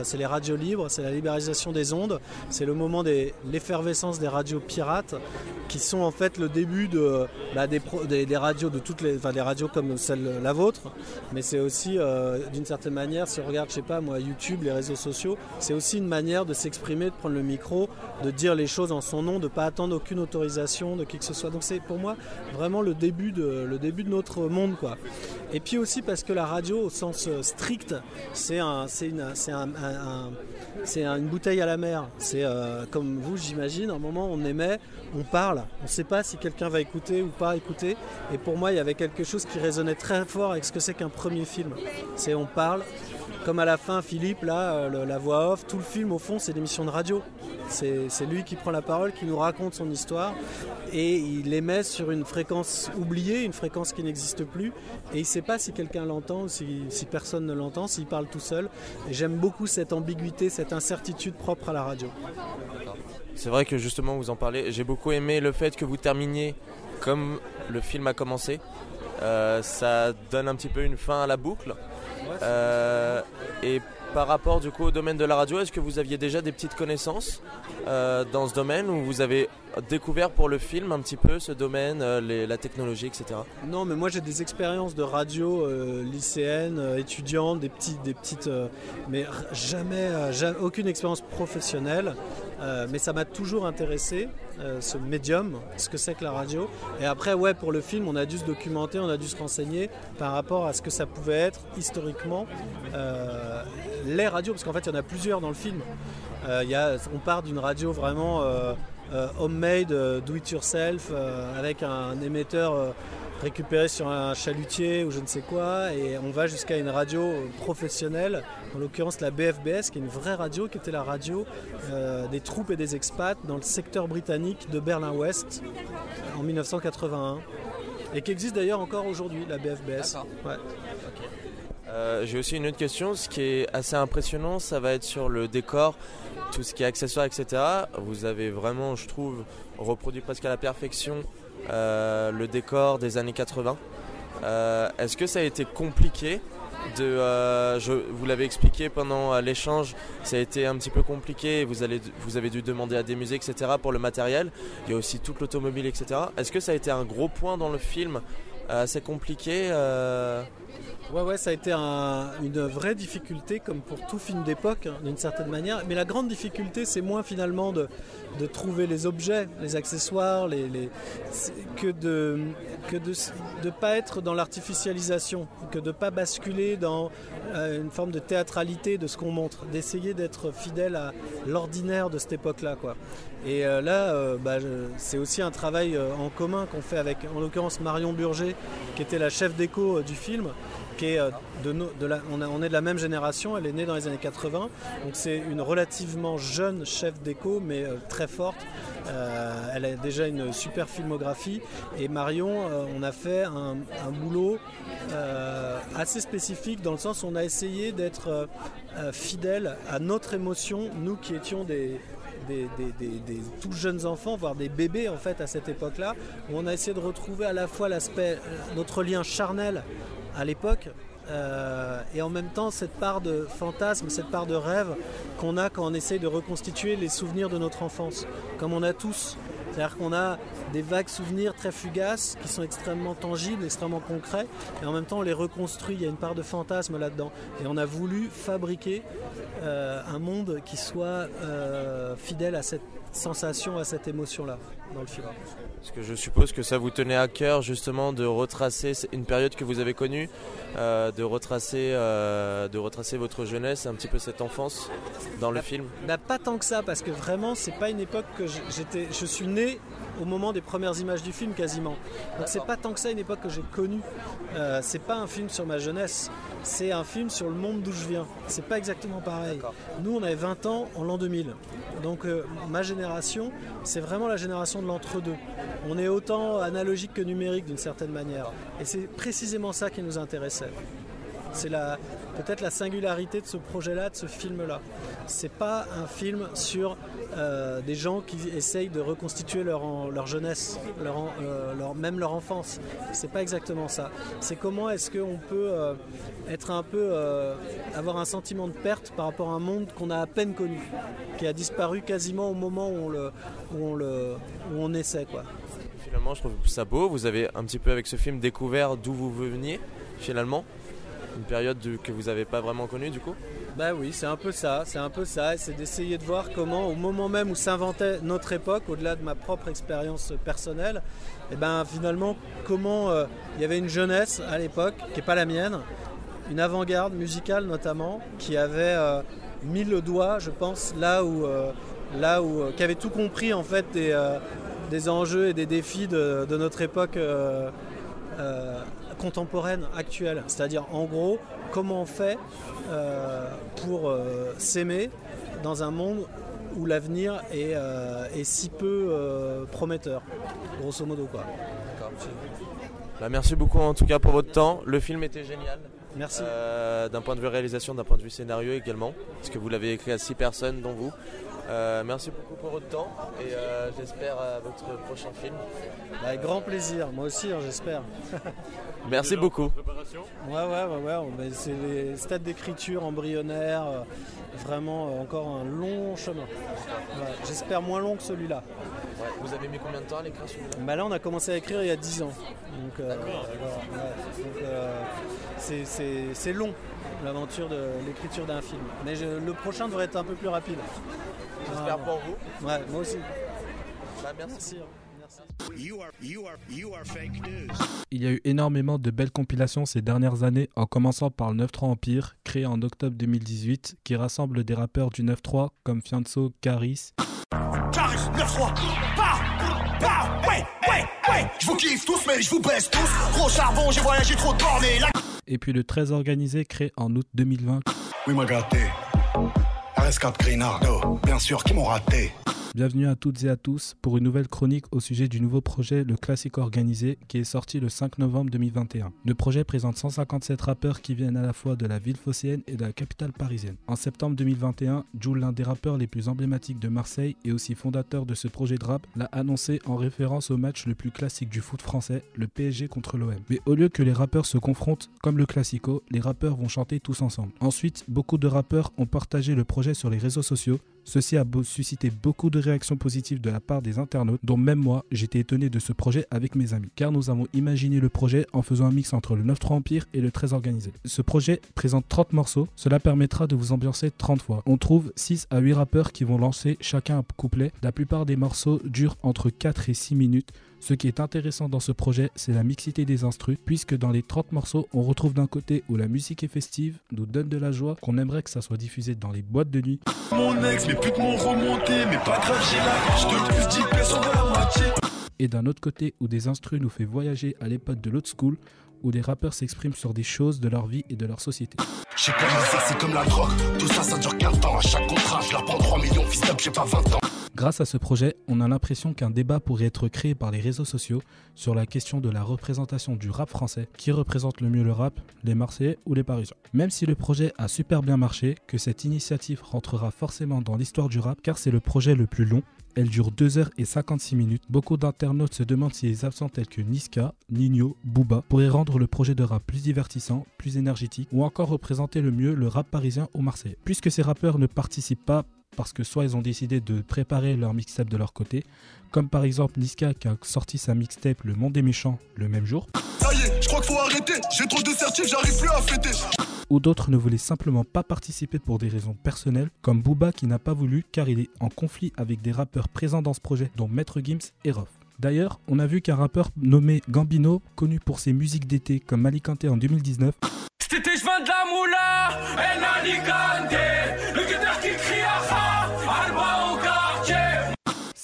Speaker 10: C'est les radios libres, c'est la libéralisation des ondes, c'est le moment de l'effervescence des radios pirates, qui sont en fait le début bah, des radios de toutes les, enfin des radios comme celle la vôtre, mais c'est aussi euh, d'une certaine manière, si on regarde, je sais pas moi, YouTube, les réseaux sociaux, c'est aussi une manière de s'exprimer, de prendre le micro, de dire les choses en son nom, de pas attendre aucune autorisation de qui que ce soit. Donc c'est pour moi vraiment le début de, le début de notre monde quoi. Et puis aussi parce que la radio, au sens euh, strict, c'est un, un- un- c'est un- une bouteille à la mer. C'est euh, comme vous, j'imagine, un moment on émet, on parle, on ne sait pas si quelqu'un va écouter ou pas écouter. Et pour moi, il y avait quelque chose qui résonnait très fort avec ce que c'est qu'un premier film. C'est on parle. Comme à la fin, Philippe, là, euh, la voix off, tout le film, au fond, c'est l'émission de radio. C'est c'est lui qui prend la parole, qui nous raconte son histoire, et il émet sur une fréquence oubliée, une fréquence qui n'existe plus, et il ne sait pas si quelqu'un l'entend ou si, si personne ne l'entend, s'il parle tout seul. Et j'aime beaucoup cette ambiguïté, cette incertitude propre à la radio.
Speaker 11: C'est vrai que justement vous en parlez. J'ai beaucoup aimé le fait que vous terminiez comme le film a commencé. Euh, ça donne un petit peu une fin à la boucle. Euh, et par rapport du coup au domaine de la radio, est-ce que vous aviez déjà des petites connaissances euh, dans ce domaine ou vous avez découvert pour le film un petit peu ce domaine, euh, la technologie, etc.
Speaker 10: Non, mais moi j'ai des expériences de radio euh, lycéenne, euh, étudiante, des petites, des petites, euh, mais r- jamais, aucune expérience professionnelle. Mais ça m'a toujours intéressé, ce médium, ce que c'est que la radio. Et après, ouais, pour le film, on a dû se documenter, on a dû se renseigner par rapport à ce que ça pouvait être historiquement les radios, parce qu'en fait, il y en a plusieurs dans le film. Il y a, on part d'une radio vraiment homemade, euh, do it yourself, euh, avec un émetteur euh, récupéré sur un chalutier ou je ne sais quoi, et on va jusqu'à une radio professionnelle, en l'occurrence la BFBS, qui est une vraie radio, qui était la radio euh, des troupes et des expats dans le secteur britannique de Berlin-Ouest en 1981, et qui existe d'ailleurs encore aujourd'hui, la BFBS. Ouais.
Speaker 11: Euh, J'ai aussi une autre question. Ce qui est assez impressionnant, ça va être sur le décor, tout ce qui est accessoires, etc. Vous avez vraiment, je trouve, reproduit presque à la perfection euh, le décor des années 80. Euh, Est-ce que ça a été compliqué de, euh, vous l'avez expliqué pendant l'échange, ça a été un petit peu compliqué. vous avez dû demander à des musées, etc. pour le matériel. Il y a aussi toute l'automobile, etc. Est-ce que ça a été un gros point dans le film euh, assez compliqué euh,
Speaker 10: Ouais, ouais, ça a été un- une vraie difficulté, comme pour tout film d'époque, hein, d'une certaine manière. Mais la grande difficulté, c'est moins finalement de, de trouver les objets, les accessoires, les, c'est- que de que de ne pas être dans l'artificialisation, que de ne pas basculer dans euh, une forme de théâtralité de ce qu'on montre, d'essayer d'être fidèle à l'ordinaire de cette époque-là. quoi. Et euh, là, euh, bah, c'est aussi un travail euh, en commun qu'on fait avec, en l'occurrence, Marion Burger, qui était la chef d'écho du film, qui est de, on, est de la même génération, elle est née dans les années 80, donc c'est une relativement jeune chef d'écho, mais très forte. Elle a déjà une super filmographie et Marion, on a fait un, boulot assez spécifique dans le sens où on a essayé d'être fidèle à notre émotion, nous qui étions des, des, tout jeunes enfants, voire des bébés en fait à cette époque-là, où on a essayé de retrouver à la fois l'aspect, euh, notre lien charnel à l'époque, euh, et en même temps cette part de fantasme, cette part de rêve qu'on a quand on essaye de reconstituer les souvenirs de notre enfance, comme on a tous. C'est-à-dire qu'on a des vagues souvenirs très fugaces qui sont extrêmement tangibles, extrêmement concrets, et en même temps on les reconstruit. Il y a une part de fantasme là-dedans. Et on a voulu fabriquer euh, un monde qui soit euh, fidèle à cette, sensation, à cette émotion-là dans le film.
Speaker 11: Parce que je suppose que ça vous tenait à cœur justement de retracer une période que vous avez connue, euh, de, retracer, euh, de retracer votre jeunesse, un petit peu cette enfance dans le
Speaker 10: Bah,
Speaker 11: film.
Speaker 10: bah, pas tant que ça, parce que vraiment, c'est pas une époque que j'étais. Je suis né au moment des premières images du film quasiment. Donc c'est pas tant que ça une époque que j'ai connue. Euh, c'est pas un film sur ma jeunesse, c'est un film sur le monde d'où je viens. C'est pas exactement pareil. Nous, on avait 20 ans en l'an 2000. Donc euh, ma génération, c'est vraiment la génération de l'entre-deux. On est autant analogique que numérique d'une certaine manière. Et c'est précisément ça qui nous intéressait. C'est peut-être la singularité de ce projet-là, de ce film-là. C'est pas un film sur euh, des gens qui essayent de reconstituer leur, jeunesse, euh, leur- même leur enfance. C'est pas exactement ça. C'est comment est-ce qu'on peut euh, être un peu, avoir un sentiment de perte par rapport à un monde qu'on a à peine connu, qui a disparu quasiment au moment où on le, où on le, où on essaie, quoi.
Speaker 11: Finalement, je trouve ça beau. Vous avez un petit peu avec ce film découvert d'où vous veniez finalement? Une période de- que vous n'avez pas vraiment connue du coup.
Speaker 10: Bah oui, c'est un peu ça, c'est un peu ça, c'est d'essayer de voir comment, au moment même où s'inventait notre époque, au-delà de ma propre expérience personnelle, et ben finalement comment euh, il y avait une jeunesse à l'époque qui n'est pas la mienne, une avant-garde musicale notamment, qui avait euh, mis le doigt, je pense, là où, euh, là où, qui avait tout compris en fait des, enjeux et des défis de, notre époque. Contemporaine, actuelle. C'est-à-dire, en gros, comment on fait euh, pour euh, s'aimer dans un monde où l'avenir est, euh, est si peu prometteur, grosso modo. Quoi.
Speaker 11: Bah, merci beaucoup en tout cas pour votre temps. Le film était génial.
Speaker 10: Merci.
Speaker 11: D'un point de vue réalisation, d'un point de vue scénario également, parce que vous l'avez écrit à six personnes, dont vous. Euh, merci beaucoup pour votre temps et euh, j'espère à votre prochain film.
Speaker 10: Avec grand plaisir, moi aussi, hein, j'espère. [laughs]
Speaker 11: Merci beaucoup.
Speaker 10: Ouais, ouais, ouais, ouais. c'est les stades d'écriture embryonnaires, euh, vraiment euh, encore un long chemin. Ouais, j'espère moins long que celui-là.
Speaker 11: Ouais, vous avez mis combien de temps à l'écrire celui-là?
Speaker 10: Bah là, on a commencé à écrire il y a 10 ans. Donc, euh, euh, c'est- long, l'aventure de l'écriture d'un film. Mais je- le prochain devrait être un peu plus rapide.
Speaker 11: J'espère pour vous.
Speaker 10: Ouais, moi aussi.
Speaker 11: Bah, merci.
Speaker 12: Il y a eu énormément de belles compilations ces dernières années, en commençant par le 9-3 Empire, créé en octobre 2018, qui rassemble des rappeurs du 9-3 comme Fianso, Caris,
Speaker 13: Caris 9-3 Bah Bah Ouais Ouais Ouais. Je vous kiffe tous mais je vous baisse tous. Gros charbon j'ai voyagé trop de bornes la...
Speaker 12: et puis le 13 organisé, créé en août 2020.
Speaker 13: Oui m'a gâté RS4 Grinardo Bien sûr qui m'ont raté
Speaker 12: Bienvenue à toutes et à tous pour une nouvelle chronique au sujet du nouveau projet Le Classique Organisé qui est sorti le 5 novembre 2021. Le projet présente 157 rappeurs qui viennent à la fois de la ville phocéenne et de la capitale parisienne. En septembre 2021, Jules, l'un des rappeurs les plus emblématiques de Marseille et aussi fondateur de ce projet de rap, l'a annoncé en référence au match le plus classique du foot français, le PSG contre l'OM. Mais au lieu que les rappeurs se confrontent comme le Classico, les rappeurs vont chanter tous ensemble. Ensuite, beaucoup de rappeurs ont partagé le projet sur les réseaux sociaux Ceci a suscité beaucoup de réactions positives de la part des internautes, dont même moi, j'étais étonné de ce projet avec mes amis, car nous avons imaginé le projet en faisant un mix entre le 9-3 Empire et le 13 organisé. Ce projet présente 30 morceaux, cela permettra de vous ambiancer 30 fois. On trouve 6 à 8 rappeurs qui vont lancer chacun un couplet. La plupart des morceaux durent entre 4 et 6 minutes. Ce qui est intéressant dans ce projet, c'est la mixité des instrus, puisque dans les 30 morceaux, on retrouve d'un côté où la musique est festive, nous donne de la joie, qu'on aimerait que ça soit diffusé dans les boîtes de nuit,
Speaker 13: Mon ex mes putes m'ont remonté Mais pas grave j'ai la Je te plus 10 personnes de la moitié.
Speaker 12: Et d'un autre côté où des instrus nous fait voyager à l'époque de l'old school, où des rappeurs s'expriment sur des choses de leur vie et de leur société.
Speaker 13: J'ai comme le sexe c'est comme la drogue Tout ça ça dure 15 ans À chaque contrat je la prends 3 millions Fils d'up j'ai pas 20 ans
Speaker 12: Grâce à ce projet, on a l'impression qu'un débat pourrait être créé par les réseaux sociaux sur la question de la représentation du rap français, qui représente le mieux le rap, les Marseillais ou les Parisiens. Même si le projet a super bien marché, que cette initiative rentrera forcément dans l'histoire du rap, car c'est le projet le plus long, elle dure 2h56 minutes. Beaucoup d'internautes se demandent si les absents tels que Niska, Nino, Booba pourraient rendre le projet de rap plus divertissant, plus énergétique ou encore représenter le mieux le rap parisien ou marseillais. Puisque ces rappeurs ne participent pas parce que soit ils ont décidé de préparer leur mixtape de leur côté, comme par exemple Niska qui a sorti sa mixtape Le Monde des Méchants le même jour,
Speaker 13: Ça y est je crois qu'il faut arrêter J'ai trop de certifs j'arrive plus à fêter
Speaker 12: ou d'autres ne voulaient simplement pas participer pour des raisons personnelles, comme Booba qui n'a pas voulu car il est en conflit avec des rappeurs présents dans ce projet, dont Maître Gims et Rof. D'ailleurs, on a vu qu'un rappeur nommé Gambino, connu pour ses musiques d'été comme Alicante en 2019,
Speaker 13: C'était je vends de la moula, El Alicante,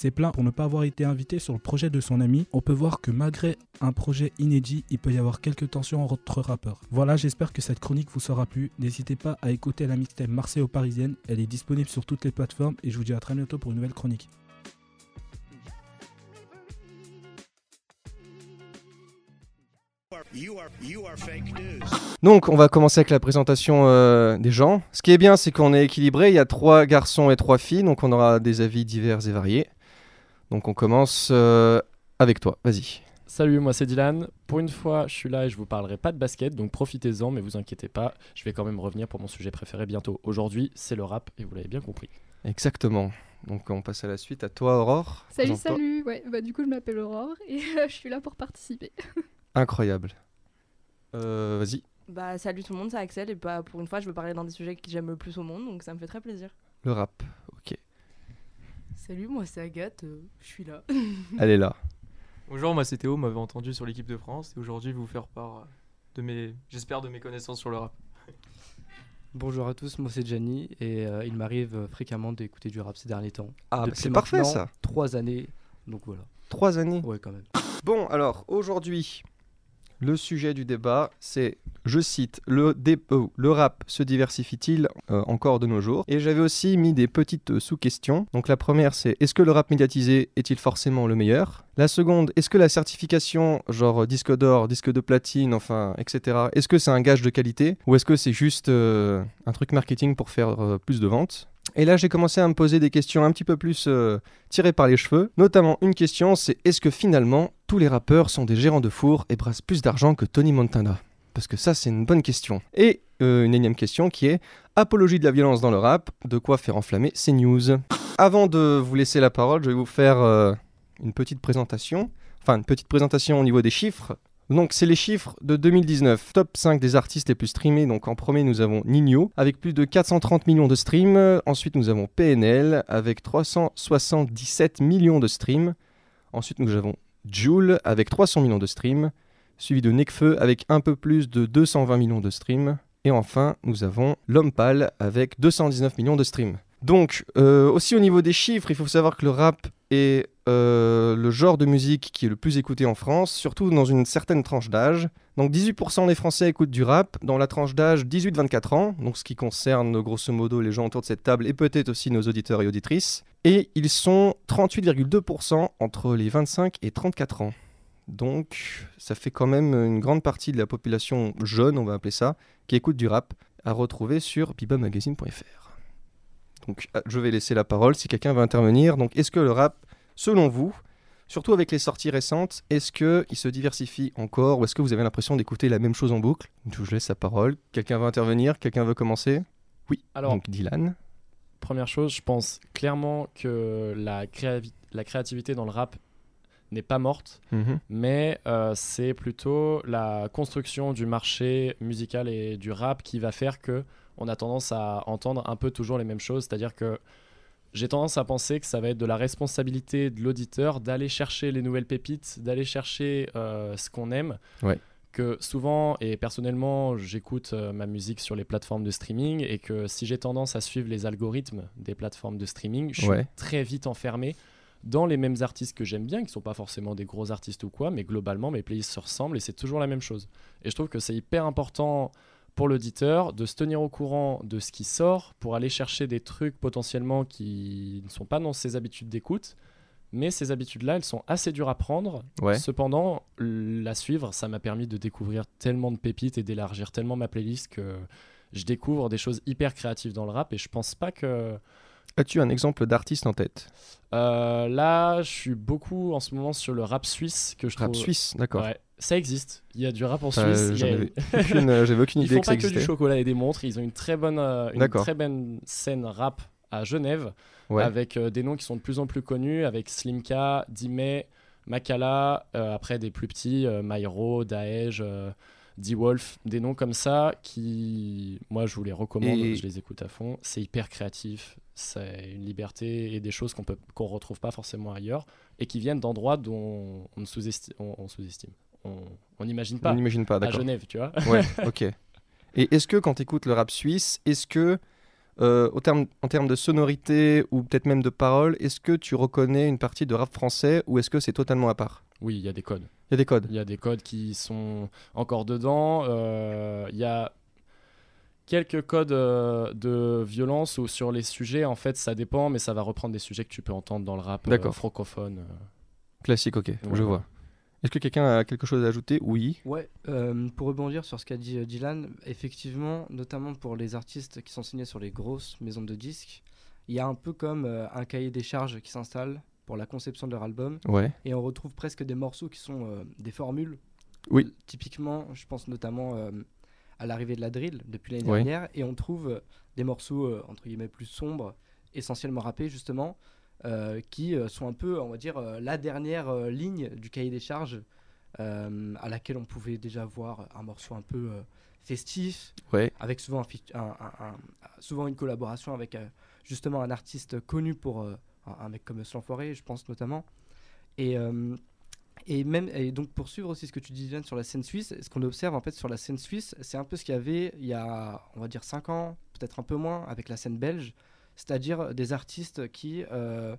Speaker 12: s'est plaint pour ne pas avoir été invité sur le projet de son ami. On peut voir que malgré un projet inédit, il peut y avoir quelques tensions entre rappeurs. Voilà, j'espère que cette chronique vous sera plu. N'hésitez pas à écouter la mixtape Marseille aux Parisiennes. Elle est disponible sur toutes les plateformes et je vous dis à très bientôt pour une nouvelle chronique.
Speaker 14: Donc, on va commencer avec la présentation euh, des gens. Ce qui est bien, c'est qu'on est équilibré. Il y a trois garçons et trois filles, donc on aura des avis divers et variés. Donc, on commence euh, avec toi. Vas-y.
Speaker 3: Salut, moi c'est Dylan. Pour une fois, je suis là et je vous parlerai pas de basket, donc profitez-en, mais vous inquiétez pas, je vais quand même revenir pour mon sujet préféré bientôt. Aujourd'hui, c'est le rap et vous l'avez bien compris.
Speaker 14: Exactement. Donc, on passe à la suite. À toi, Aurore.
Speaker 15: Salut, salut. Ouais, bah du coup, je m'appelle Aurore et euh, je suis là pour participer. [laughs]
Speaker 14: Incroyable. Euh, Vas-y.
Speaker 16: Bah salut tout le monde, c'est Axel et bah pour une fois je veux parler d'un des sujets que j'aime le plus au monde donc ça me fait très plaisir.
Speaker 14: Le rap. Ok.
Speaker 16: Salut, moi c'est Agathe, euh, je suis là. [laughs]
Speaker 14: Elle est là.
Speaker 7: Bonjour, moi c'est Théo, m'avez entendu sur l'équipe de France et aujourd'hui je vais vous faire part euh, de mes, j'espère, de mes connaissances sur le rap. [laughs]
Speaker 17: Bonjour à tous, moi c'est Gianni et euh, il m'arrive fréquemment d'écouter du rap ces derniers temps.
Speaker 14: Ah, bah, c'est parfait, ça.
Speaker 17: Trois années, donc voilà.
Speaker 14: Trois années
Speaker 17: Ouais, quand même.
Speaker 14: Bon, alors, aujourd'hui, le sujet du débat, c'est, je cite, le, euh, rap se diversifie-t-il euh, encore de nos jours? Et j'avais aussi mis des petites euh, sous-questions. Donc la première, c'est, est-ce que le rap médiatisé est-il forcément le meilleur? La seconde, est-ce que la certification, genre disque d'or, disque de platine, enfin, etc., est-ce que c'est un gage de qualité? Ou est-ce que c'est juste un truc marketing pour faire plus de ventes? Et là, j'ai commencé à me poser des questions un petit peu plus tirées par les cheveux. Notamment, une question, c'est est-ce que finalement, tous les rappeurs sont des gérants de four et brassent plus d'argent que Tony Montana Parce que ça, c'est une bonne question. Et euh, une énième question qui est apologie de la violence dans le rap, de quoi faire enflammer ces news? Avant de vous laisser la parole, je vais vous faire euh, une petite présentation. Enfin, une petite présentation au niveau des chiffres. Donc, c'est les chiffres de 2019. Top 5 des artistes les plus streamés. Donc, en premier, nous avons Nino avec plus de 430 millions de streams. Ensuite, nous avons PNL avec 377 millions de streams. Ensuite, nous avons Joule avec 300 millions de streams. Suivi de Nekfeu avec un peu plus de 220 millions de streams. Et enfin, nous avons L'Homme Pâle avec 219 millions de streams. Donc, euh, aussi au niveau des chiffres, il faut savoir que le rap est euh, le genre de musique qui est le plus écouté en France, surtout dans une certaine tranche d'âge. Donc 18% des Français écoutent du rap dans la tranche d'âge 18-24 ans, donc ce qui concerne grosso modo les gens autour de cette table et peut-être aussi nos auditeurs et auditrices. Et ils sont 38,2% entre les 25 et 34 ans. Donc ça fait quand même une grande partie de la population jeune, on va appeler ça, qui écoute du rap, à retrouver sur bibamagazine.fr. Donc euh, je vais laisser la parole si quelqu'un veut intervenir. Donc est-ce que le rap, selon vous, surtout avec les sorties récentes, est-ce qu'il se diversifie encore ou est-ce que vous avez l'impression d'écouter la même chose en boucle? Je vous laisse la parole. Quelqu'un veut intervenir? Quelqu'un veut commencer? Oui.
Speaker 3: Alors-
Speaker 14: Donc Dylan.
Speaker 3: Première chose, je pense clairement que la, créavi- la créativité dans le rap n'est pas morte,
Speaker 14: Mhm.
Speaker 3: mais euh, c'est plutôt la construction du marché musical et du rap qui va faire que on a tendance à entendre un peu toujours les mêmes choses, c'est-à-dire que j'ai tendance à penser que ça va être de la responsabilité de l'auditeur d'aller chercher les nouvelles pépites, d'aller chercher euh, ce qu'on aime.
Speaker 14: Ouais.
Speaker 3: Que souvent, et personnellement, j'écoute euh, ma musique sur les plateformes de streaming et que si j'ai tendance à suivre les algorithmes des plateformes de streaming, je suis très vite enfermé dans les mêmes artistes que j'aime bien, qui sont pas forcément des gros artistes ou quoi, mais globalement mes playlists se ressemblent et c'est toujours la même chose. Et je trouve que c'est hyper important pour l'auditeur de se tenir au courant de ce qui sort pour aller chercher des trucs potentiellement qui ne sont pas dans ses habitudes d'écoute. Mais ces habitudes-là, elles sont assez dures à prendre.
Speaker 14: Ouais.
Speaker 3: Cependant, la suivre, ça m'a permis de découvrir tellement de pépites et d'élargir tellement ma playlist que je découvre des choses hyper créatives dans le rap et je pense pas que
Speaker 14: As-tu un exemple d'artiste en tête?
Speaker 3: Euh, là, je suis beaucoup en ce moment sur le rap suisse que je
Speaker 14: Rap
Speaker 3: trouve.
Speaker 14: suisse, d'accord.
Speaker 3: Ouais, ça existe. Il y a du rap en
Speaker 14: Euh,
Speaker 3: Suisse. a- [laughs]
Speaker 14: aucune- euh, j'avais aucune
Speaker 3: Ils
Speaker 14: idée
Speaker 3: font
Speaker 14: que ça
Speaker 3: pas que du chocolat et des montres. Ils ont une très bonne, euh, une très bonne scène rap à Genève
Speaker 14: Ouais.
Speaker 3: avec euh, des noms qui sont de plus en plus connus, avec Slimka, Dime, Makala, euh, après des plus petits, euh, Myro, Daej. euh, D-Wolf, des noms comme ça qui, moi, je vous les recommande,
Speaker 14: Et-
Speaker 3: je les écoute à fond. C'est hyper créatif, c'est une liberté et des choses qu'on peut qu'on retrouve pas forcément ailleurs et qui viennent d'endroits dont on ne sous-estime, on, on sous-estime. On on n'imagine pas.
Speaker 14: On n'imagine pas,
Speaker 3: À. Genève, tu vois.
Speaker 14: Ouais, [laughs] ok. Et est-ce que quand tu écoutes le rap suisse, est-ce que, euh, au terme, en termes de sonorité ou peut-être même de paroles, est-ce que tu reconnais une partie de rap français ou est-ce que c'est totalement à part?
Speaker 3: Oui, il y a des codes.
Speaker 14: Il y a des codes.
Speaker 3: Il y a des codes qui sont encore dedans. euh, Il y a quelques codes euh, de violence ou sur les sujets, en fait, ça dépend, mais ça va reprendre des sujets que tu peux entendre dans le rap francophone.
Speaker 14: Classique, ok, je vois. Est-ce que quelqu'un a quelque chose à ajouter? Oui.
Speaker 17: Ouais, euh, pour rebondir sur ce qu'a dit euh, Dylan, effectivement, notamment pour les artistes qui sont signés sur les grosses maisons de disques, il y a un peu comme euh, un cahier des charges qui s'installe pour la conception de leur album.
Speaker 14: Ouais.
Speaker 17: Et on retrouve presque des morceaux qui sont euh, des formules.
Speaker 14: Oui.
Speaker 17: Typiquement, je pense notamment à l'arrivée de la drill depuis l'année
Speaker 14: Ouais.
Speaker 17: dernière. Et on trouve des morceaux, entre guillemets, plus sombres, essentiellement rappés, justement, qui euh, sont un peu, on va dire, euh, la dernière euh, ligne du cahier des charges euh, à laquelle on pouvait déjà voir un morceau un peu euh, festif,
Speaker 14: Ouais.
Speaker 17: avec souvent, un feat- un- un- un- souvent une collaboration avec euh, justement un artiste connu pour euh, un, mec comme Slanfoiré, je pense notamment. Et, euh, et même et donc pour suivre aussi ce que tu dis Dylan sur la scène suisse, ce qu'on observe en fait sur la scène suisse, c'est un peu ce qu'il y avait il y a on va dire 5 ans, peut-être un peu moins avec la scène belge, c'est-à-dire des artistes qui euh,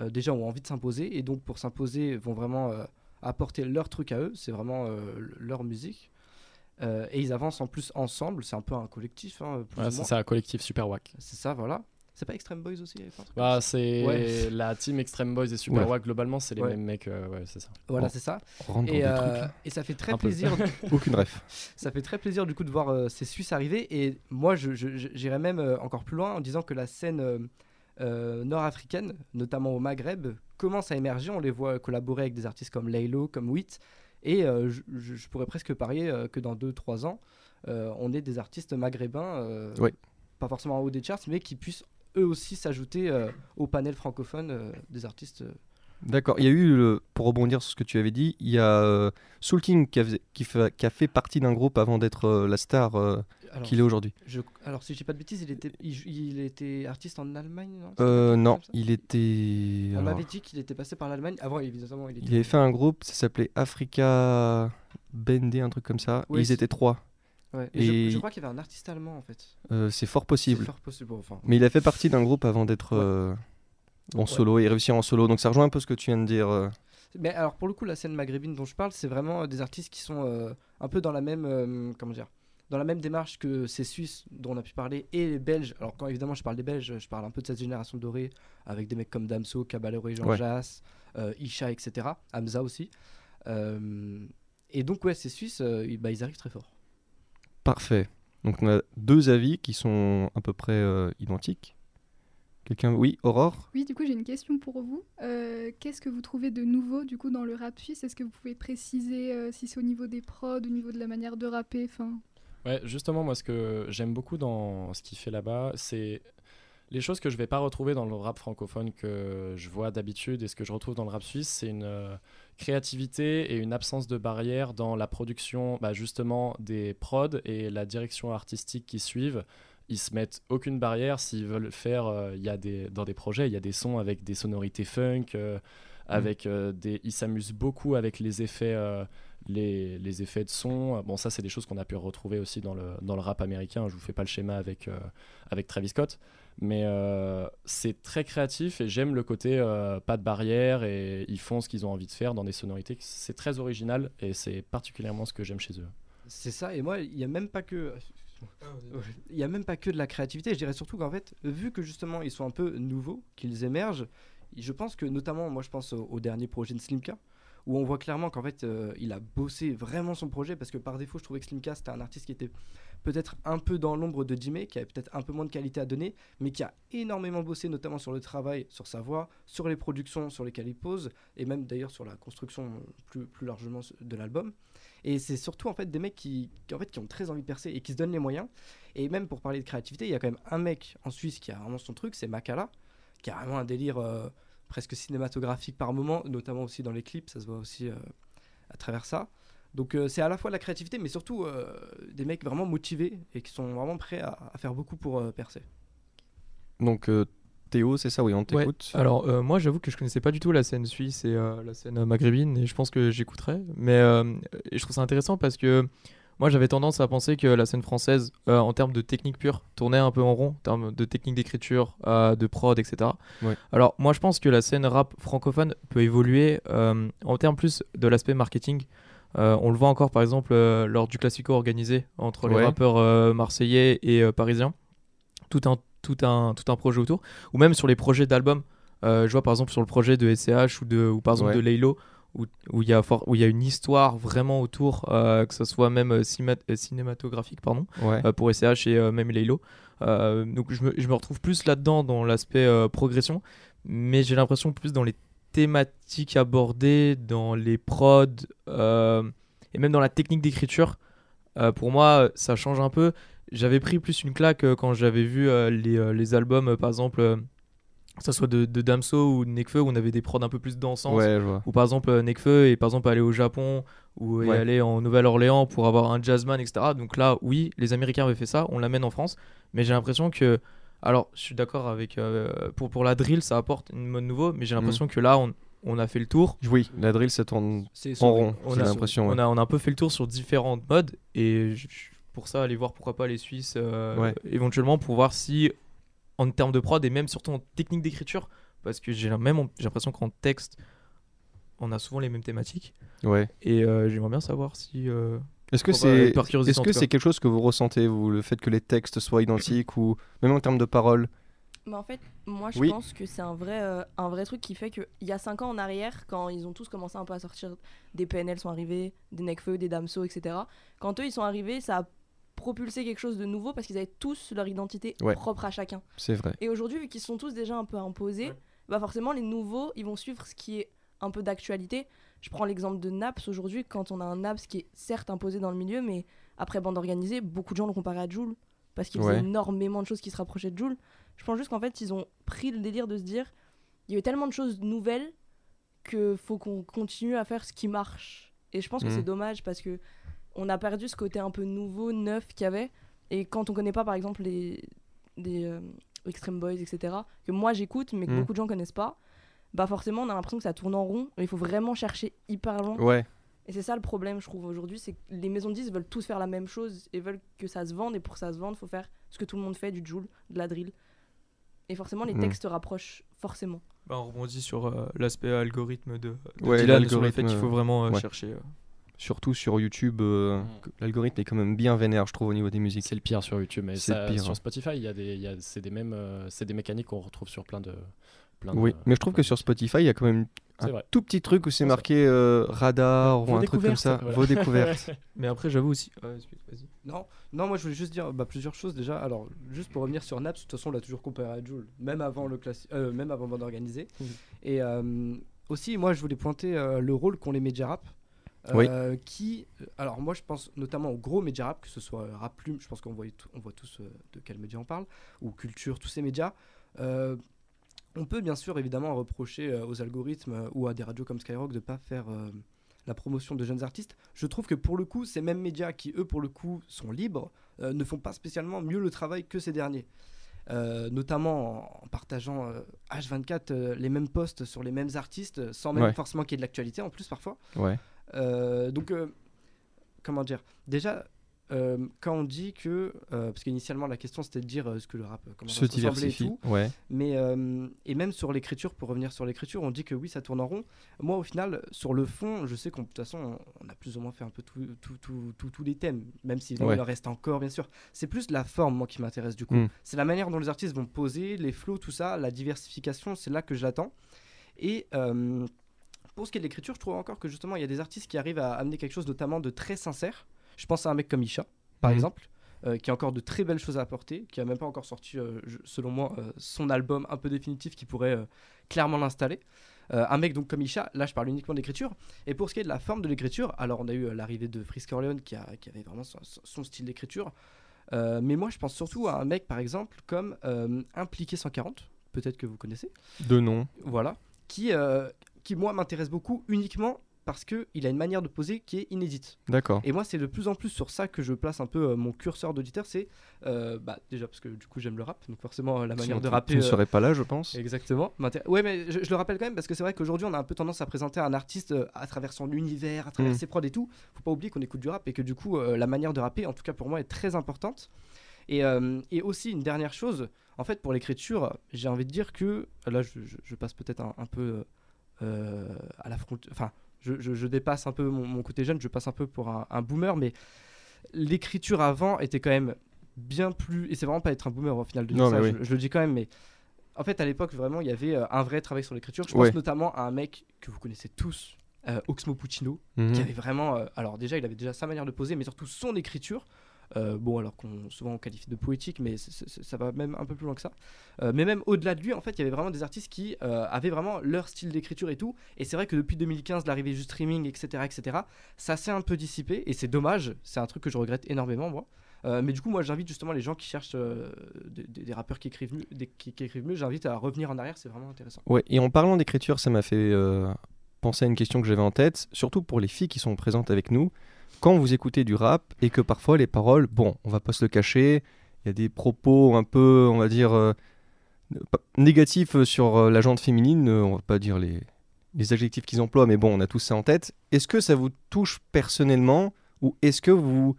Speaker 17: euh, déjà ont envie de s'imposer et donc pour s'imposer vont vraiment euh, apporter leur truc à eux, c'est vraiment leur musique. Et ils avancent en plus ensemble, c'est un peu un collectif. Hein, plus
Speaker 3: c'est ça, collectif Super Wack.
Speaker 17: C'est ça, voilà. C'est pas Extreme Boys aussi
Speaker 3: Bah, c'est
Speaker 17: Ouais.
Speaker 3: la team Extreme Boys et Super
Speaker 17: Ouais.
Speaker 3: Globalement, c'est les
Speaker 17: Ouais.
Speaker 3: mêmes mecs, euh, ouais, c'est ça.
Speaker 17: Voilà, c'est ça. Et, euh, et ça fait très
Speaker 3: Un
Speaker 17: plaisir. [laughs]
Speaker 14: Aucune ref. [laughs]
Speaker 17: Ça fait très plaisir du coup de voir euh, ces Suisses arriver. Et moi, je- je- je- j'irais même euh, encore plus loin en disant que la scène euh, euh, nord-africaine, notamment au Maghreb, commence à émerger. On les voit collaborer avec des artistes comme Laylo, comme Wit. Et euh, je, pourrais presque parier euh, que dans 2-3 ans, euh, on ait des artistes maghrébins, euh,
Speaker 14: Ouais.
Speaker 17: pas forcément en haut des charts, mais qui puissent eux aussi s'ajouter euh, au panel francophone euh, des artistes. euh,
Speaker 14: D'accord. Il y a eu, le- pour rebondir sur ce que tu avais dit, il y a euh, Soul King qui a, fait- qui fait, qui a fait partie d'un groupe avant d'être euh, la star euh, qu'il est aujourd'hui.
Speaker 17: alors, si je dis pas de bêtises, il était, il, il était artiste en Allemagne, non?
Speaker 14: Euh, non, il était.
Speaker 17: On m'avait dit qu'il était passé par l'Allemagne. Avant, évidemment, il était.
Speaker 14: il avait fait un groupe, ça s'appelait Africa Bendé, un truc comme ça. Et ils étaient trois.
Speaker 17: Ouais, et
Speaker 14: Et
Speaker 17: je, je crois qu'il y avait un artiste allemand en fait.
Speaker 14: euh, c'est fort possible.
Speaker 17: C'est fort possible, bon, enfin.
Speaker 14: Mais il a fait partie d'un groupe avant d'être euh, en
Speaker 17: Ouais.
Speaker 14: solo et réussir en solo. Donc ça rejoint un peu ce que tu viens de dire. euh.
Speaker 17: Mais alors pour le coup, la scène maghrébine dont je parle, c'est vraiment des artistes qui sont euh, un peu dans la même, euh, comment dire, dans la même démarche que ces Suisses dont on a pu parler et les Belges. Alors quand évidemment je parle des Belges, je parle un peu de cette génération dorée avec des mecs comme Damso, Caballero et Jean
Speaker 14: Ouais.
Speaker 17: Jass, euh, Isha, etc. Hamza aussi. Euh, et donc ouais, ces Suisses, euh, bah, ils arrivent très fort.
Speaker 14: Parfait. Donc on a deux avis qui sont à peu près euh, identiques. Quelqu'un Oui, Aurore?
Speaker 15: Oui, du coup, j'ai une question pour vous. Euh, Qu'est-ce que vous trouvez de nouveau du coup dans le rap suisse? Est-ce que vous pouvez préciser euh, si c'est au niveau des prods, au niveau de la manière de rapper? Enfin...
Speaker 3: Ouais, justement, moi, ce que j'aime beaucoup dans ce qu'il fait là-bas, c'est les choses que je vais pas retrouver dans le rap francophone que je vois d'habitude et ce que je retrouve dans le rap suisse, c'est une euh, créativité et une absence de barrière dans la production, bah, justement, des prods et la direction artistique qui suivent. Ils se mettent aucune barrière s'ils veulent faire. euh, y a des dans des projets, il y a des sons avec des sonorités funk, euh, avec euh, des. Ils s'amusent beaucoup avec les effets. euh, les, les effets de son. Bon, ça, c'est des choses qu'on a pu retrouver aussi dans le, dans le rap américain. Je vous fais pas le schéma avec, avec Travis Scott. Mais euh, c'est très créatif et j'aime le côté euh, pas de barrière et ils font ce qu'ils ont envie de faire dans des sonorités. C'est très original et c'est particulièrement ce que j'aime chez eux.
Speaker 17: C'est ça, et moi, il n'y a même pas que. Il y a même pas que de la créativité, je dirais surtout qu'en fait, vu que justement ils sont un peu nouveaux, qu'ils émergent, je pense que notamment, moi je pense au, au dernier projet de Slimka, où on voit clairement qu'en fait euh, il a bossé vraiment son projet, parce que par défaut je trouvais que Slimka c'était un artiste qui était peut-être un peu dans l'ombre de Jimmy, qui avait peut-être un peu moins de qualité à donner, mais qui a énormément bossé notamment sur le travail, sur sa voix, sur les productions sur lesquelles il pose, et même d'ailleurs sur la construction plus, plus largement de l'album. Et c'est surtout en fait des mecs qui, en fait, qui ont très envie de percer et qui se donnent les moyens. Et même pour parler de créativité, il y a quand même un mec en Suisse qui a vraiment son truc, c'est Makala, qui a vraiment un délire euh, presque cinématographique par moment, notamment aussi dans les clips, ça se voit aussi euh, à travers ça. Donc euh, c'est à la fois la créativité, mais surtout euh, des mecs vraiment motivés et qui sont vraiment prêts à, à faire beaucoup pour euh, percer.
Speaker 14: Donc euh, Théo, c'est ça, oui, on
Speaker 7: Ouais.
Speaker 14: t'écoute.
Speaker 7: Alors euh, moi j'avoue que je connaissais pas du tout la scène suisse et euh, la scène maghrébine et je pense que j'écouterai. Mais euh, et je trouve ça intéressant parce que moi j'avais tendance à penser que la scène française euh, en termes de technique pure tournait un peu en rond, en termes de technique d'écriture, euh, de prod, etc.
Speaker 14: Ouais.
Speaker 7: Alors moi je pense que la scène rap francophone peut évoluer euh, en termes plus de l'aspect marketing. Euh, on le voit encore par exemple euh, lors du classico organisé entre les
Speaker 14: Ouais.
Speaker 7: rappeurs euh, marseillais et parisiens tout un, tout, un, tout un projet autour, ou même sur les projets d'albums. Je vois par exemple sur le projet de SCH ou, de, ou par exemple
Speaker 14: Ouais.
Speaker 7: de Laylo, où où il y, a for- où il y a une histoire vraiment autour, que ce soit même cinéma- cinématographique pardon,
Speaker 14: Ouais.
Speaker 7: pour SCH et même Laylo. Donc je me, je me retrouve plus là-dedans dans l'aspect progression, mais j'ai l'impression plus dans les thématiques abordées, dans les prods euh, et même dans la technique d'écriture. Euh, pour moi, ça change un peu. J'avais pris plus une claque euh, quand j'avais vu les, les albums, par exemple, que ce soit de, de Damso ou de Nekfeu, où on avait des prods un peu plus dansants.
Speaker 14: Ouais.
Speaker 7: Ou par exemple, Nekfeu est par exemple aller au Japon ou
Speaker 14: Ouais.
Speaker 7: aller en Nouvelle-Orléans pour avoir un jazzman, etc. Donc là, oui, les Américains avaient fait ça, on l'amène en France. Mais j'ai l'impression que. Alors, je suis d'accord avec. euh, pour, pour la drill, ça apporte une mode nouveau, mais j'ai l'impression que là, on, on a fait le tour.
Speaker 14: Oui, la drill, ça tourne
Speaker 17: C'est
Speaker 14: en rond,
Speaker 7: On a,
Speaker 14: l'impression.
Speaker 7: on, a, on a un peu fait le tour sur différentes modes et je- pour ça aller voir pourquoi pas les Suisses euh,
Speaker 14: Ouais.
Speaker 7: éventuellement pour voir si en termes de prod et même surtout en technique d'écriture parce que j'ai même j'ai l'impression qu'en texte on a souvent les mêmes thématiques
Speaker 14: Ouais.
Speaker 7: et euh, j'aimerais bien savoir si
Speaker 14: Est-ce que
Speaker 7: pas,
Speaker 14: c'est est-ce
Speaker 7: en
Speaker 14: que c'est quelque chose que vous ressentez, vous, le fait que les textes soient identiques ou même en termes de paroles?
Speaker 16: Mais en fait, moi je
Speaker 14: Oui.
Speaker 16: pense que c'est un vrai, euh, un vrai truc qui fait qu'il y a 5 ans en arrière, quand ils ont tous commencé un peu à sortir, des PNL sont arrivés, des Necfeu, des Damso, etc. Quand eux ils sont arrivés, ça a propulsé quelque chose de nouveau parce qu'ils avaient tous leur identité
Speaker 14: Ouais.
Speaker 16: propre à chacun.
Speaker 14: C'est vrai.
Speaker 16: Et aujourd'hui, vu qu'ils sont tous déjà un peu imposés, bah forcément les nouveaux ils vont suivre ce qui est un peu d'actualité. Je prends l'exemple de Naps aujourd'hui, quand on a un Naps qui est certes imposé dans le milieu, mais après bande organisée, beaucoup de gens le comparaient à Joule parce qu'il faisait
Speaker 14: Ouais.
Speaker 16: énormément de choses qui se rapprochaient de Joule. Je pense juste qu'en fait, ils ont pris le délire de se dire il y a eu tellement de choses nouvelles que faut qu'on continue à faire ce qui marche. Et je pense que
Speaker 14: Mhm.
Speaker 16: c'est dommage parce que on a perdu ce côté un peu nouveau, neuf qu'il y avait. Et quand on connaît pas, par exemple, les des euh, Extreme Boys, etc., que moi j'écoute, mais que
Speaker 14: Mhm.
Speaker 16: beaucoup de gens connaissent pas, bah forcément on a l'impression que ça tourne en rond. Et il faut vraiment chercher hyper loin.
Speaker 14: Ouais.
Speaker 16: Et c'est ça le problème, je trouve, aujourd'hui, c'est que les maisons de disques veulent tous faire la même chose et veulent que ça se vende. Et pour que ça se vende, faut faire ce que tout le monde fait, du joule, de la drill. Et forcément, les
Speaker 7: Mhm.
Speaker 16: textes rapprochent forcément.
Speaker 7: bah, on rebondit sur euh, l'aspect algorithme de, de
Speaker 14: Ouais,
Speaker 7: Dylan sur le fait
Speaker 14: l'algorithme,
Speaker 7: qu'il faut vraiment euh,
Speaker 14: ouais.
Speaker 7: chercher euh,
Speaker 14: Surtout sur YouTube, euh, que l'algorithme est quand même bien vénère, je trouve, au niveau des musiques.
Speaker 3: C'est le pire sur YouTube, mais
Speaker 14: C'est
Speaker 3: ça-
Speaker 14: le pire.
Speaker 3: sur Spotify, il y a des, il y a- c'est des mêmes, euh, c'est des mécaniques qu'on retrouve sur plein de, plein
Speaker 14: Oui,
Speaker 3: de-
Speaker 14: mais je trouve que sur Spotify, il y a quand même un
Speaker 3: vrai.
Speaker 14: tout petit truc où c'est marqué euh, radar
Speaker 3: Vos
Speaker 14: ou un truc comme ça, vos découvertes. [laughs]
Speaker 7: mais après j'avoue aussi ouais,
Speaker 17: Non, non, moi je voulais juste dire bah, plusieurs choses déjà. Alors, juste pour revenir sur Naps, de toute façon, on l'a toujours comparé à Joule, même avant le classi- euh, même avant Bande Organisée. Et euh, aussi, moi je voulais pointer euh, le rôle qu'ont les médias rap.
Speaker 14: Oui.
Speaker 17: qui, alors moi je pense notamment aux gros médias rap, que ce soit Rap Plume, je pense qu'on voit, tout- on voit tous euh, de quels médias on parle, ou Culture, tous ces médias. On peut bien sûr évidemment reprocher euh, aux algorithmes euh, ou à des radios comme Skyrock de ne pas faire euh, la promotion de jeunes artistes. Je trouve que pour le coup, ces mêmes médias qui, eux, pour le coup, sont libres, euh, ne font pas spécialement mieux le travail que ces derniers. Euh, notamment en, partageant euh, H24 euh, les mêmes posts sur les mêmes artistes, sans même
Speaker 14: Ouais.
Speaker 17: forcément qu'il y ait de l'actualité en plus parfois.
Speaker 14: Ouais.
Speaker 17: Donc, comment dire? Déjà, euh, quand on dit que. euh, parce qu'initialement, la question c'était de dire euh, ce que le rap comment
Speaker 14: Se
Speaker 17: ressemblait et
Speaker 14: diversifie,
Speaker 17: tout.
Speaker 14: ouais.
Speaker 17: Mais, euh, et même sur l'écriture, pour revenir sur l'écriture, on dit que oui, ça tourne en rond. Moi, au final, sur le fond, je sais qu'on de toute façon, on, a plus ou moins fait un peu tout- tout- tout- tout- tous les thèmes, même si évidemment,
Speaker 14: Ouais.
Speaker 17: en reste encore, bien sûr. C'est plus la forme, moi, qui m'intéresse du coup.
Speaker 14: Mm.
Speaker 17: C'est la manière dont les artistes vont poser, les flows, tout ça, la diversification, c'est là que je l'attends. Et. pour ce qui est de l'écriture, je trouve encore que justement il y a des artistes qui arrivent à amener quelque chose notamment de très sincère. Je pense à un mec comme Isha, par
Speaker 14: Mhm.
Speaker 17: exemple, euh, qui a encore de très belles choses à apporter, qui a même pas encore sorti, euh, je- selon moi, euh, son album un peu définitif qui pourrait clairement l'installer. Un mec donc comme Isha, là je parle uniquement d'écriture. Et pour ce qui est de la forme de l'écriture, alors on a eu l'arrivée de Frisk Orleans qui, a- qui avait vraiment son, son style d'écriture. Mais moi je pense surtout à un mec par exemple comme Impliqué 140, peut-être que vous connaissez.
Speaker 14: De nom.
Speaker 17: Voilà. Qui, qui moi m'intéresse beaucoup uniquement parce qu'il a une manière de poser qui est inédite.
Speaker 14: D'accord.
Speaker 17: Et moi, c'est de plus en plus sur ça que je place un peu euh, mon curseur d'auditeur. C'est euh, bah, déjà parce que du coup, j'aime le rap, donc forcément, euh, la manière de rapper.
Speaker 14: tu ne serais pas là, je pense.
Speaker 17: Exactement. Ouais, mais je, je le rappelle quand même parce que c'est vrai qu'aujourd'hui, on a un peu tendance à présenter un artiste euh, à travers son univers, à travers
Speaker 14: Mm.
Speaker 17: ses prods et tout. Faut pas oublier qu'on écoute du rap et que du coup, la manière de rapper, en tout cas pour moi, est très importante. Et, et aussi, une dernière chose, en fait, pour l'écriture, j'ai envie de dire que là, je, je- je passe peut-être un, un peu à la frontière. Enfin, je, je- je dépasse un peu mon, mon côté jeune, je passe un peu pour un, un boomer, mais l'écriture avant était quand même bien plus. Et c'est vraiment pas être un boomer au final de dire
Speaker 14: Non,
Speaker 17: ça, je,
Speaker 14: oui.
Speaker 17: je le dis quand même, mais en fait, à l'époque, vraiment, il y avait euh, un vrai travail sur l'écriture. Je pense
Speaker 14: Ouais.
Speaker 17: notamment à un mec que vous connaissez tous, euh, Oxmo Puccino,
Speaker 14: Mhm.
Speaker 17: qui avait vraiment. euh, alors, déjà, il avait déjà sa manière de poser, mais surtout son écriture. Euh, bon, alors qu'on souvent on qualifie de poétique, mais ça va même un peu plus loin que ça. Euh, mais même au-delà de lui, en fait, il y avait vraiment des artistes qui euh, avaient vraiment leur style d'écriture et tout. Et c'est vrai que depuis 2015, l'arrivée du streaming, etc., etc., ça s'est un peu dissipé et c'est dommage. C'est un truc que je regrette énormément, moi. Mais du coup, moi, j'invite justement les gens qui cherchent des, rappeurs qui écrivent mieux, qui, écrivent mieux, j'invite à revenir en arrière, c'est vraiment intéressant.
Speaker 14: Ouais, et en parlant d'écriture, ça m'a fait penser à une question que j'avais en tête, surtout pour les filles qui sont présentes avec nous. Quand vous écoutez du rap et que parfois les paroles, bon, on va pas se le cacher, il y a des propos un peu, on va dire, euh, négatifs sur euh, la gente féminine, euh, on va pas dire les, les adjectifs qu'ils emploient, mais bon, on a tous ça en tête. Est-ce que ça vous touche personnellement ou est-ce que vous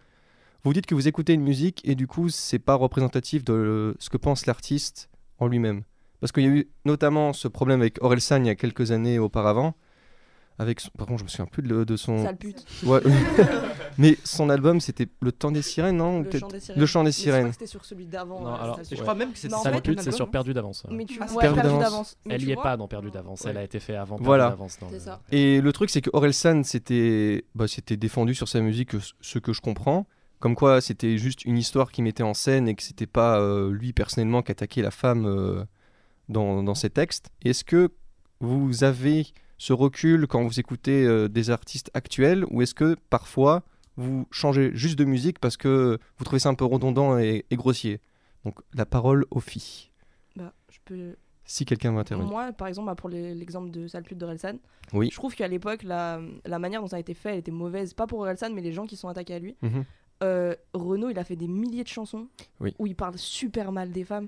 Speaker 14: vous dites que vous écoutez une musique et du coup c'est pas représentatif de ce que pense l'artiste en lui-même? Parce qu'il y a eu notamment ce problème avec Orelsan il y a quelques années auparavant. Avec son- Par contre, je me souviens plus de, de son.
Speaker 16: Sale pute.
Speaker 14: Ouais. [laughs] [laughs] Mais son album c'était Le Temps des Sirènes, non?
Speaker 16: Le chant des sirènes.
Speaker 14: Le Chant des
Speaker 16: Mais je crois
Speaker 14: Sirènes.
Speaker 16: que c'était sur celui d'avant.
Speaker 3: Non,
Speaker 16: euh,
Speaker 3: alors, je crois même que
Speaker 16: en
Speaker 3: Sale Pute, c'est sur Perdu d'avance.
Speaker 16: Mais tu
Speaker 3: Ah,
Speaker 16: vois,
Speaker 14: Perdu d'avance.
Speaker 3: Elle y est pas dans Perdu d'avance, elle a été faite avant Perdu
Speaker 14: Voilà.
Speaker 3: d'avance. dans
Speaker 16: C'est
Speaker 3: le-
Speaker 16: ça.
Speaker 14: Et le truc, c'est que Orelsan s'était bah, défendu sur sa musique, ce- que je comprends. Comme quoi, c'était juste une histoire qu'il mettait en scène et que c'était pas euh, lui personnellement qui attaquait la femme euh, dans, dans ses textes. Est-ce que vous avez ce recul quand vous écoutez euh, des artistes actuels ou est-ce que parfois vous changez juste de musique parce que vous trouvez ça un peu redondant et, et grossier? Donc la parole aux filles.
Speaker 16: Bah, je peux.
Speaker 14: Si quelqu'un intervenir.
Speaker 16: Moi, par exemple, bah, pour l'exemple de Sale pute de Relsan,
Speaker 14: Oui.
Speaker 16: je trouve qu'à l'époque, la, la manière dont ça a été fait, elle était mauvaise. Pas pour Relsan, mais les gens qui sont attaqués à lui. Euh, Renaud, il a fait des milliers de chansons
Speaker 14: Oui.
Speaker 16: où il parle super mal des femmes.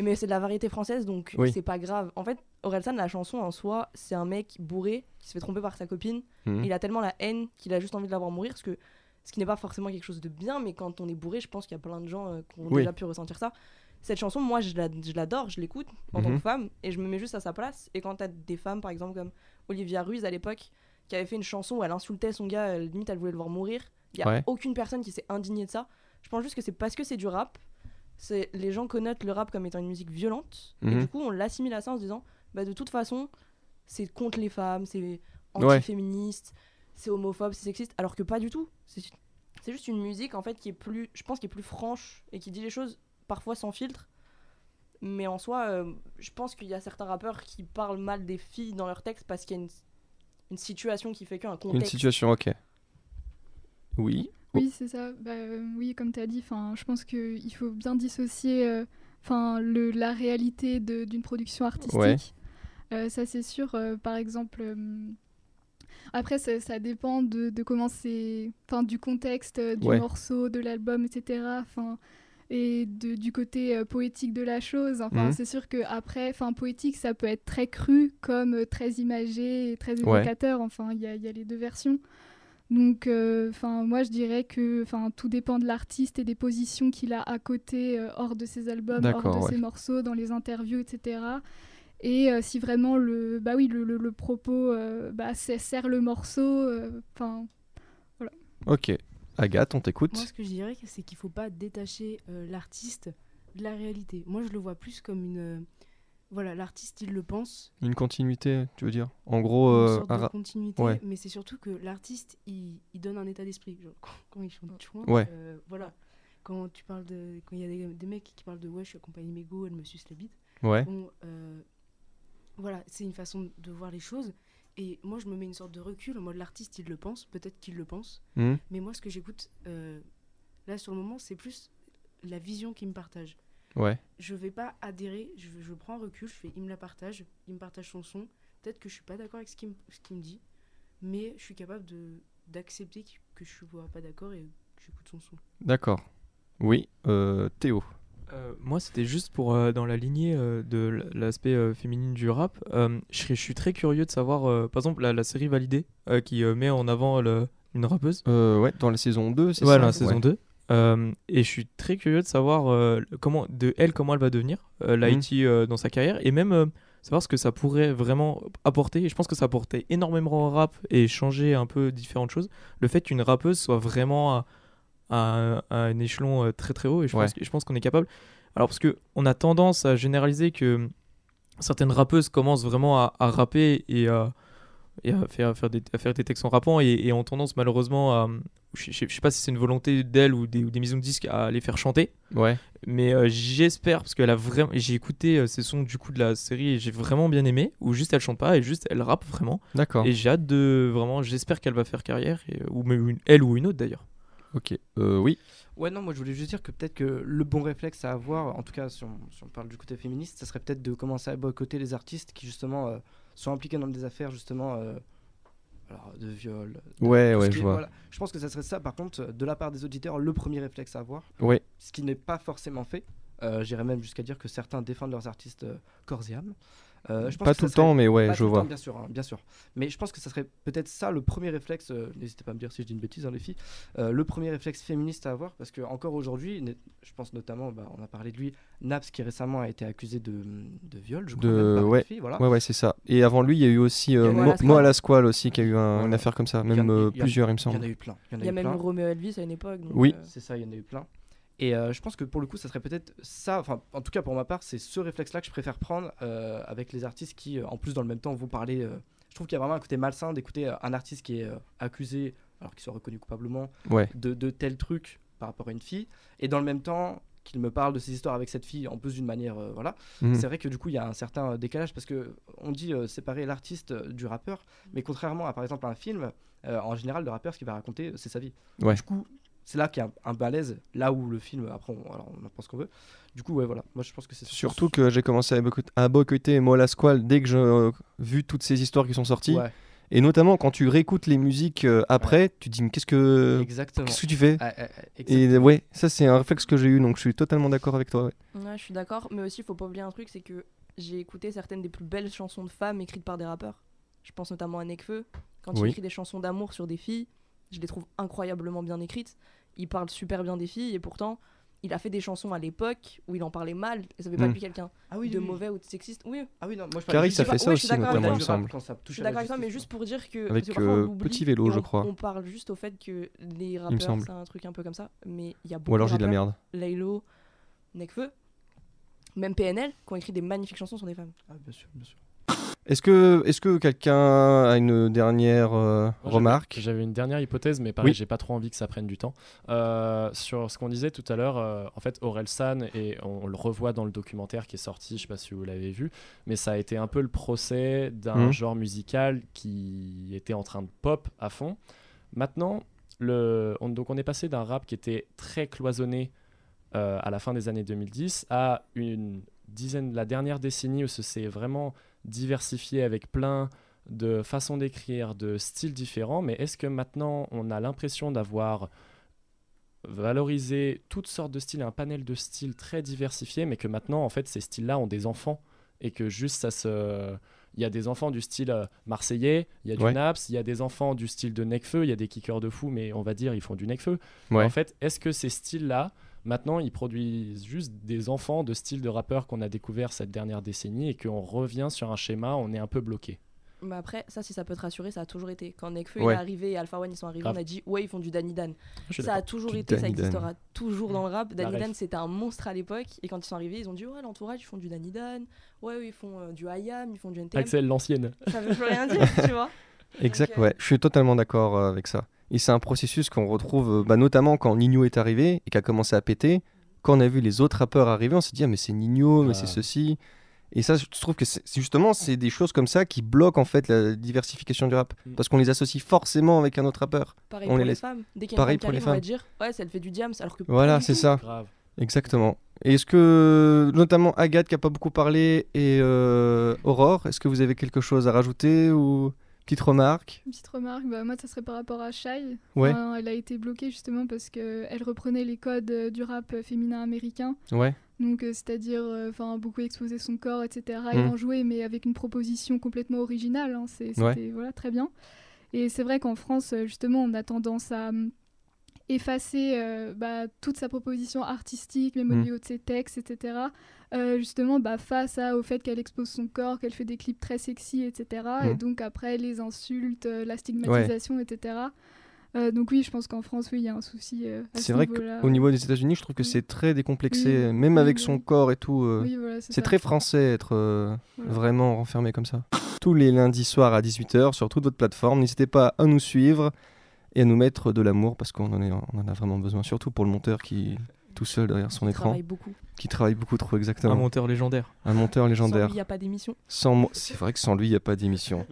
Speaker 16: Mais c'est de la variété française, donc
Speaker 14: Oui.
Speaker 16: c'est pas grave. En fait, Orelsan, la chanson en soi, c'est un mec bourré qui se fait tromper par sa copine.
Speaker 14: Mhm.
Speaker 16: Il a tellement la haine qu'il a juste envie de la voir mourir, ce, que, ce qui n'est pas forcément quelque chose de bien, mais quand on est bourré, je pense qu'il y a plein de gens euh, qui ont
Speaker 14: Oui.
Speaker 16: déjà pu ressentir ça. Cette chanson, moi, je la- je l'adore, je l'écoute en tant
Speaker 14: Mhm.
Speaker 16: que femme, et je me mets juste à sa place. Et quand t'as des femmes, par exemple, comme Olivia Ruiz à l'époque, qui avait fait une chanson où elle insultait son gars, euh, limite elle voulait le voir mourir, il y a
Speaker 14: Ouais.
Speaker 16: aucune personne qui s'est indignée de ça. Je pense juste que c'est parce que c'est du rap. C'est les gens connotent le rap comme étant une musique violente et
Speaker 14: Mhm.
Speaker 16: du coup on l'assimile à ça en se disant bah de toute façon c'est contre les femmes, c'est
Speaker 14: Ouais.
Speaker 16: anti-féministe, c'est homophobe, c'est sexiste alors que pas du tout. C'est c'est juste une musique en fait qui est plus je pense qui est plus franche et qui dit les choses parfois sans filtre. Mais en soi, euh, je pense qu'il y a certains rappeurs qui parlent mal des filles dans leurs textes parce qu'il y a une, une situation qui fait qu'un
Speaker 14: Une
Speaker 16: contexte.
Speaker 14: situation, ok. Oui.
Speaker 15: Oui, c'est ça. Bah, euh, oui, comme tu as dit, je pense qu'il faut bien dissocier euh, 'fin, le, la réalité d'une production artistique.
Speaker 14: Ouais.
Speaker 15: Euh, ça, c'est sûr. euh, par exemple, euh, après, ça, ça dépend de, de comment c'est. Enfin, du contexte du
Speaker 14: Ouais.
Speaker 15: morceau, de l'album, etc. Enfin. Et de- du côté poétique de la chose. Enfin,
Speaker 14: Mhm.
Speaker 15: c'est sûr que après, enfin, poétique, ça peut être très cru, comme très imagé et très
Speaker 14: Ouais.
Speaker 15: évocateur. Enfin, il y y a les deux versions. Donc, euh, enfin, moi, je dirais que, enfin, tout dépend de l'artiste et des positions qu'il a à côté, euh, hors de ses albums, hors de
Speaker 14: ouais.
Speaker 15: ses morceaux, dans les interviews, etc. Et euh, si vraiment le, bah oui, le, le- le propos, euh, bah, sert le morceau, euh, enfin, voilà.
Speaker 14: Ok. Agathe, on t'écoute.
Speaker 18: Moi, ce que je dirais, c'est qu'il faut pas détacher euh, l'artiste de la réalité. Moi, je le vois plus comme une. Voilà, l'artiste, il le pense.
Speaker 14: Une continuité, tu veux dire En gros,
Speaker 18: une
Speaker 14: euh,
Speaker 18: sorte
Speaker 14: un
Speaker 18: de continuité,
Speaker 14: Ouais.
Speaker 18: mais c'est surtout que l'artiste, il, il donne un état d'esprit. [laughs] Quand, quand il chante chouin,
Speaker 14: Ouais.
Speaker 18: euh, voilà. Quand tu parles de. Quand il y a des, des mecs qui parlent de ouais, je suis accompagné de mes go, elle me suce la bite.
Speaker 14: Ouais.
Speaker 18: Bon, euh, voilà, c'est une façon de voir les choses. Et moi, je me mets une sorte de recul mode l'artiste, il le pense, peut-être qu'il le pense.
Speaker 14: Mhm.
Speaker 18: Mais moi, ce que j'écoute euh, là sur le moment, c'est plus la vision qu'il me partage.
Speaker 14: Ouais.
Speaker 18: Je vais pas adhérer, je, je prends un recul, je fais il me la partage, il me partage son son. Peut-être que je suis pas d'accord avec ce qu'il me, ce qu'il me dit, mais je suis capable de d'accepter qu- que je suis pas d'accord et que j'écoute son son.
Speaker 14: D'accord. Oui, euh, Théo.
Speaker 7: Euh, moi, c'était juste pour euh, dans la lignée euh, de l'aspect euh, féminine du rap. euh, je je suis très curieux de savoir, euh, par exemple, la, la série Validée euh, qui euh, met en avant le- une rappeuse.
Speaker 14: Euh, ouais, dans la saison 2, c'est
Speaker 7: Ouais,
Speaker 14: ça
Speaker 7: dans la saison
Speaker 14: Ouais.
Speaker 7: 2. Euh, et je suis très curieux de savoir euh, comment, de elle comment elle va devenir, euh, l'IT euh, dans sa carrière, et même savoir ce que ça pourrait vraiment apporter. Et je pense que ça apportait énormément au rap et changer un peu différentes choses. Le fait qu'une rappeuse soit vraiment à, à- à un échelon très très haut, et je
Speaker 14: Ouais.
Speaker 7: pense, que- je pense qu'on est capable. Alors parce que on a tendance à généraliser que certaines rappeuses commencent vraiment à, à rapper et à, et à faire, à faire, des, à faire des textes en rappant et, et ont tendance malheureusement à. Je, je- je sais pas si c'est une volonté d'elle ou des, ou des maisons de disques à les faire chanter.
Speaker 14: Ouais.
Speaker 7: Mais euh, j'espère, parce qu'elle a vraiment. J'ai écouté euh, ces sons du coup de la série et j'ai vraiment bien aimé, où juste elle chante pas et juste elle rappe vraiment.
Speaker 14: D'accord.
Speaker 7: Et j'ai hâte de. Vraiment, j'espère qu'elle va faire carrière, et, ou une, elle ou une autre d'ailleurs.
Speaker 14: Ok. Euh, oui.
Speaker 17: Ouais, non, moi je voulais juste dire que peut-être que le bon réflexe à avoir, en tout cas si on, si on parle du côté féministe, ça serait peut-être de commencer à boycotter les artistes qui justement euh, sont impliqués dans des affaires justement euh, alors, de viol. de-
Speaker 14: Ouais, ouais, je vois.
Speaker 17: voilà. Je pense que ça serait ça, par contre, de la part des auditeurs, le premier réflexe à avoir.
Speaker 14: Ouais.
Speaker 17: Ce qui n'est pas forcément fait. Euh, J'irais même jusqu'à dire que certains défendent leurs artistes euh, corps et âme. Euh, je pense
Speaker 14: Pas
Speaker 17: que
Speaker 14: tout le temps, mais ouais,
Speaker 17: pas
Speaker 14: je
Speaker 17: tout
Speaker 14: vois.
Speaker 17: temps, bien sûr, hein, bien sûr. Mais je pense que ça serait peut-être ça le premier réflexe. euh, N'hésitez pas à me dire si je dis une bêtise, hein, les filles. euh, le premier réflexe féministe à avoir, parce que encore aujourd'hui, je pense notamment, bah, on a parlé de lui, Naps qui récemment a été accusé de, de viol, je crois. même
Speaker 14: De...
Speaker 17: par une
Speaker 14: Ouais.
Speaker 17: fille, voilà.
Speaker 14: ouais, ouais, c'est ça. Et avant lui, il y a eu aussi euh, Mo,
Speaker 17: Mo à la
Speaker 14: Mo à
Speaker 17: Squale.
Speaker 14: la Squale aussi, qui a eu un- une affaire comme ça, même euh,
Speaker 17: il
Speaker 14: plusieurs, il me
Speaker 17: Il y en
Speaker 14: semble.
Speaker 17: a eu plein. Il y en
Speaker 16: Il y a
Speaker 17: eu
Speaker 16: même
Speaker 17: plein.
Speaker 16: Romeo Elvis à une époque. donc,
Speaker 14: Oui.
Speaker 16: euh,
Speaker 17: C'est ça, il y en a eu plein. Et euh, je pense que pour le coup, ça serait peut-être ça, enfin, en tout cas pour ma part, c'est ce réflexe-là que je préfère prendre euh, avec les artistes qui, euh, en plus, dans le même temps, vont parler. euh, je trouve qu'il y a vraiment un côté malsain d'écouter un artiste qui est accusé, alors qu'il soit reconnu coupablement,
Speaker 14: Ouais.
Speaker 17: de, de tel truc par rapport à une fille, et dans le même temps qu'il me parle de ses histoires avec cette fille, en plus d'une manière, euh, voilà.
Speaker 14: Mhm.
Speaker 17: C'est vrai que du coup, il y a un certain décalage parce que on dit euh, séparer l'artiste euh, du rappeur, mais contrairement à par exemple un film, en général, le rappeur, ce qu'il va raconter, c'est sa vie.
Speaker 14: Ouais.
Speaker 17: Du coup, c'est là qu'il y a un, un balèze, là où le film, après, on, alors, on en pense qu'on veut. Du coup, ouais, voilà. Moi, je pense que c'est
Speaker 14: Surtout que j'ai commencé à boycotter, à boycotter Mo à la Squale dès que j'ai euh, vu toutes ces histoires qui sont sorties.
Speaker 17: Ouais.
Speaker 14: Et notamment quand tu réécoutes les musiques euh, après, tu te dis mais qu'est-ce que
Speaker 17: Exactement.
Speaker 14: qu'est-ce que tu fais?
Speaker 17: Ouais, ouais, ouais,
Speaker 14: Et ouais, ça c'est un réflexe que j'ai eu donc je suis totalement d'accord avec toi. ouais.
Speaker 16: Ouais, je suis d'accord, mais aussi, il faut pas oublier un truc, c'est que j'ai écouté certaines des plus belles chansons de femmes écrites par des rappeurs. Je pense notamment à Nekfeu. Quand il écrit des chansons d'amour sur des filles, je les trouve incroyablement bien écrites. Il parle super bien des filles, et pourtant, il a fait des chansons à l'époque où il en parlait mal, et ça fait pas
Speaker 14: Mm.
Speaker 16: lui quelqu'un
Speaker 17: Ah oui,
Speaker 16: de
Speaker 17: oui, oui.
Speaker 16: mauvais ou de sexiste. Oui.
Speaker 17: Ah oui, non, moi je juste-
Speaker 14: ça fait ça
Speaker 16: Ouais, je suis
Speaker 14: aussi
Speaker 16: d'accord avec
Speaker 14: notamment il me semble.
Speaker 16: Je
Speaker 17: touche
Speaker 16: suis d'accord avec ça, mais juste pour dire que.
Speaker 14: Avec, euh, Petit Vélo, je
Speaker 16: on-
Speaker 14: crois.
Speaker 16: On parle juste au fait que les
Speaker 14: me
Speaker 16: rappeurs,
Speaker 14: semble.
Speaker 16: c'est un truc un peu comme ça, mais il y a beaucoup
Speaker 14: Ou alors
Speaker 16: de
Speaker 14: j'ai de la merde.
Speaker 16: Laylo, Nekfeu, même PNL, qui ont écrit des magnifiques chansons sur des femmes.
Speaker 17: Ah, bien sûr, bien sûr.
Speaker 14: Est-ce que est-ce que quelqu'un a une dernière euh,
Speaker 3: Moi,
Speaker 14: remarque?
Speaker 3: J'avais une dernière hypothèse, mais pareil,
Speaker 14: Oui.
Speaker 3: j'ai pas trop envie que ça prenne du temps. Euh, sur ce qu'on disait tout à l'heure, euh, en fait, Aurel San, et on, le revoit dans le documentaire qui est sorti, je sais pas si vous l'avez vu, mais ça a été un peu le procès d'un
Speaker 14: Mhm.
Speaker 3: genre musical qui était en train de pop à fond. Maintenant, le, on, donc on est passé d'un rap qui était très cloisonné à la fin des années 2010 à une dizaine, la dernière décennie où ce s'est vraiment diversifié avec plein de façons d'écrire, de styles différents, mais est-ce que maintenant on a l'impression d'avoir valorisé toutes sortes de styles, un panel de styles très diversifié, mais que maintenant en fait ces styles-là ont des enfants et que juste ça se... Il y a des enfants du style euh, marseillais, il y a du
Speaker 14: Ouais.
Speaker 3: naps, il y a des enfants du style de Necfeu, il y a des kickers de fou, mais on va dire ils font du Necfeu.
Speaker 14: Ouais.
Speaker 3: En fait, est-ce que ces styles-là, maintenant, ils produisent juste des enfants de style de rappeurs qu'on a découvert cette dernière décennie et qu'on revient sur un schéma, on est un peu bloqué
Speaker 16: Mais après, ça, si ça peut te rassurer, ça a toujours été. Quand Nekfeu
Speaker 3: Ouais.
Speaker 16: est arrivé et Alpha One ils sont arrivés,
Speaker 3: Grave.
Speaker 16: on a dit ouais, ils font du Danny Dan. Ça a toujours
Speaker 3: Du
Speaker 16: été, ça
Speaker 3: Dan.
Speaker 16: existera toujours dans le rap. Danny. Dan, c'était un monstre à l'époque. Et quand ils sont arrivés, ils ont dit ouais, l'entourage, ils font du Danny Dan. Ouais, ils font euh, du IAM, ils font du NTM.
Speaker 3: Axel, l'ancienne.
Speaker 16: Ça veut plus rien dire, tu vois. [laughs]
Speaker 14: Exact,
Speaker 16: Donc, euh,
Speaker 14: ouais, je suis totalement d'accord euh, avec ça. Et c'est un processus qu'on retrouve euh, bah, notamment quand Nino est arrivé et qui a commencé à péter. Quand on a vu les autres rappeurs arriver, on s'est dit ah mais c'est Nino, mais c'est
Speaker 3: Ah.
Speaker 14: ceci. Et ça, je trouve que c'est justement c'est des choses comme ça qui bloquent en fait la diversification du rap
Speaker 3: Mm.
Speaker 14: parce qu'on les associe forcément avec un autre rappeur.
Speaker 16: Pareil
Speaker 14: on
Speaker 16: pour
Speaker 14: les
Speaker 16: femmes. Dès qu'il y a
Speaker 14: Pareil
Speaker 16: une femme
Speaker 14: pour les
Speaker 16: qui arrive, on va
Speaker 14: femmes.
Speaker 16: dire ouais, ça, elle fait du diams, alors que.
Speaker 14: Voilà, c'est ça. Exactement. Et Est-ce que, notamment Agathe qui a pas beaucoup parlé et euh, Aurore, est-ce que vous avez quelque chose à rajouter ou Petite remarque.
Speaker 15: Petite remarque, bah, moi ça serait par rapport à Shai.
Speaker 14: Ouais.
Speaker 15: Enfin, elle a été bloquée justement parce qu'elle reprenait les codes euh, du rap féminin américain.
Speaker 14: Ouais.
Speaker 15: Donc euh, c'est-à-dire euh, beaucoup exposer son corps, etc. Et
Speaker 14: Mm.
Speaker 15: en jouer, mais avec une proposition complètement originale. hein. C'était
Speaker 14: Ouais.
Speaker 15: voilà, très bien. Et c'est vrai qu'en France, euh, justement, on a tendance à hum, effacer euh, bah, toute sa proposition artistique, même au
Speaker 14: Mm.
Speaker 15: niveau de ses textes, etc. euh, justement, bah, face à, au fait qu'elle expose son corps, qu'elle fait des clips très sexy, etc. Et
Speaker 14: Mm.
Speaker 15: donc après, les insultes, euh, la stigmatisation, etc. Euh, donc oui, je pense qu'en France, oui, il y a un souci euh,
Speaker 14: C'est
Speaker 15: ce
Speaker 14: vrai qu'au niveau des États-Unis, je trouve que c'est très décomplexé,
Speaker 15: Oui.
Speaker 14: même
Speaker 15: Oui,
Speaker 14: avec son corps et tout. euh,
Speaker 15: Oui, voilà, c'est
Speaker 14: très français être
Speaker 15: Voilà.
Speaker 14: vraiment renfermé comme ça. Tous les lundis soirs à 18h sur toute votre plateforme. N'hésitez pas à nous suivre et à nous mettre de l'amour parce qu'on en, a vraiment besoin, surtout pour le monteur qui tout seul derrière son écran.
Speaker 16: travaille beaucoup.
Speaker 14: Qui travaille beaucoup trop, exactement.
Speaker 7: Un monteur légendaire.
Speaker 14: Un monteur légendaire.
Speaker 16: Sans lui, il n'y a pas d'émission.
Speaker 14: Sans C'est vrai que sans lui, il n'y a pas d'émission.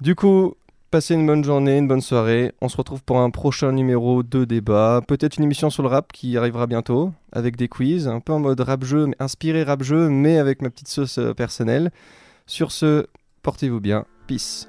Speaker 14: du coup, passez une bonne journée, une bonne soirée. On se retrouve pour un prochain numéro de débat. Peut-être une émission sur le rap qui arrivera bientôt, avec des quiz, un peu en mode rap-jeu, mais inspiré rap-jeu, mais avec ma petite sauce euh, personnelle. Sur ce, portez-vous bien. Peace.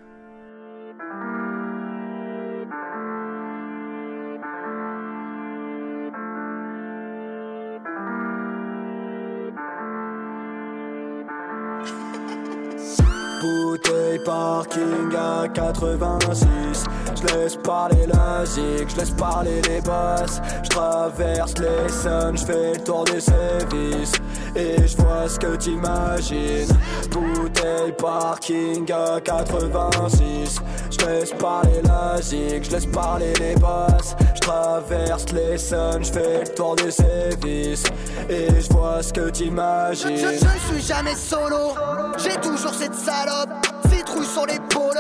Speaker 19: Bouteille parking à 86 Je laisse parler la zig, je laisse parler les boss Je traverse les suns, je fais le tour des services. Et je vois ce que t'imagines. Bouteille parking à 86 Je laisse parler la zig, je laisse parler les boss Je traverse les suns, je fais le tour des services. Et je vois ce que t'imagines.
Speaker 13: Je- je ne suis jamais solo, j'ai toujours cette salope, sur l'épaule.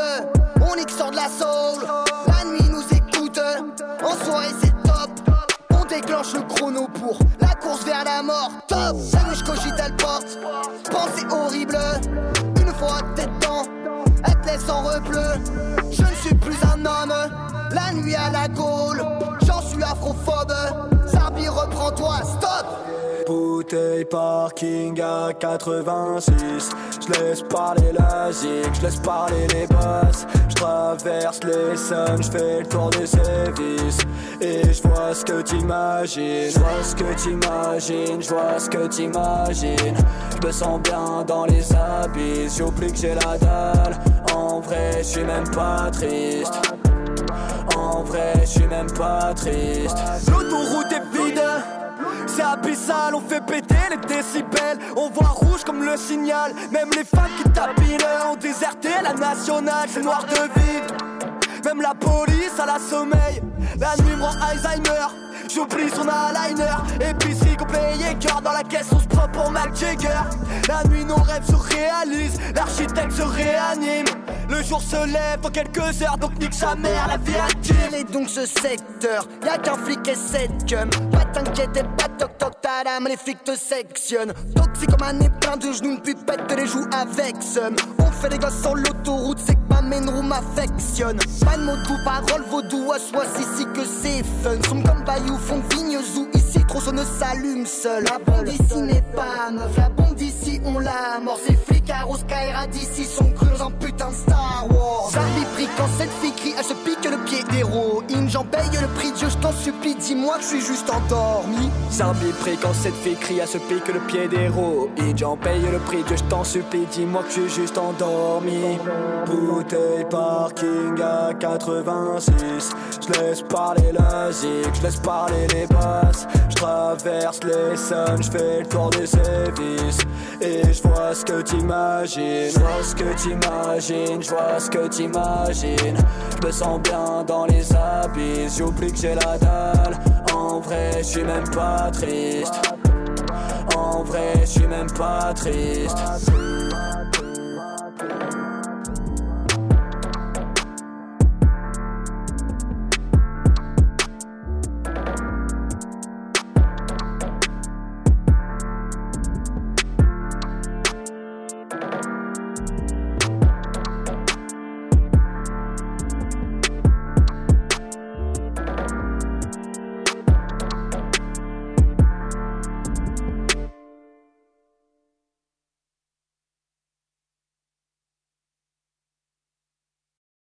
Speaker 13: On nique sur de la soul, la nuit nous écoute, en soirée c'est top. On déclenche le chrono pour la course vers la mort. Top, la nuit je cogite à le porte, pensée horrible. Une fois tête dedans, elle te laisse en repleu. Je ne suis plus un homme, la nuit à la gaule. J'en suis afrophobe, reprends-toi, stop.
Speaker 19: Bouteille parking à 86 Je laisse parler la zig, je laisse parler les boss. Je traverse les suns, je fais le tour des services. Et je vois ce que t'imagines Je vois ce que t'imagines, je vois ce que t'imagines. Je me sens bien dans les habits J'oublie que j'ai la dalle. En vrai je suis même pas triste En vrai je suis même pas triste
Speaker 13: L'autoroute est vide, c'est abyssal, on fait péter les décibels. On voit rouge comme le signal, même les femmes qui tapinent ont déserté la nationale, c'est noir de vide. Même la police à la sommeil, la nuit rend Alzheimer. J'oublie son eyeliner, complet Jäger Dans la caisse on se prend pour Mac Jagger. La nuit nos rêves se réalisent, l'architecte se réanime. Le jour se lève dans quelques heures donc nique sa mère la vie
Speaker 20: Quel est donc ce secteur Y'a qu'un flic et sept cum Pas t'inquiète et pas toc toc ta dame Les flics te sectionnent. Toxique comme un épin de genoux Une pupette te les joue avec somme On fait des gosses sur l'autoroute C'est que ma main room m'affectionne. Pas de mots doux, parole vaudou À soi ici que c'est fun. Somme comme Bayou, fond de vigne zou Ici trop ne La d'ici n'est pas meuf La on la mort Ces Rose Kaira d'ici Sont dans un putain de Star Wars. Zarbi prie quand cette fille crie Elle se pique le pied d'héroïne J'en paye le prix Dieu je t'en supplie Dis-moi que je suis juste endormi.
Speaker 19: Zarbi prie quand cette fille crie à ce pique le pied d'héroïne J'en paye le prix, Dieu je t'en supplie, dis-moi que je suis juste endormi. Bouteille parking à 86 Je laisse parler la zig, je laisse parler les basses Je traverse les suns, je fais le tour des services. Et je vois ce que t'imagines, je vois ce que t'imagines, je vois ce que t'imagines. Je me sens bien dans les habits, j'oublie que j'ai la dalle. En vrai je suis même pas triste. En vrai je suis même pas triste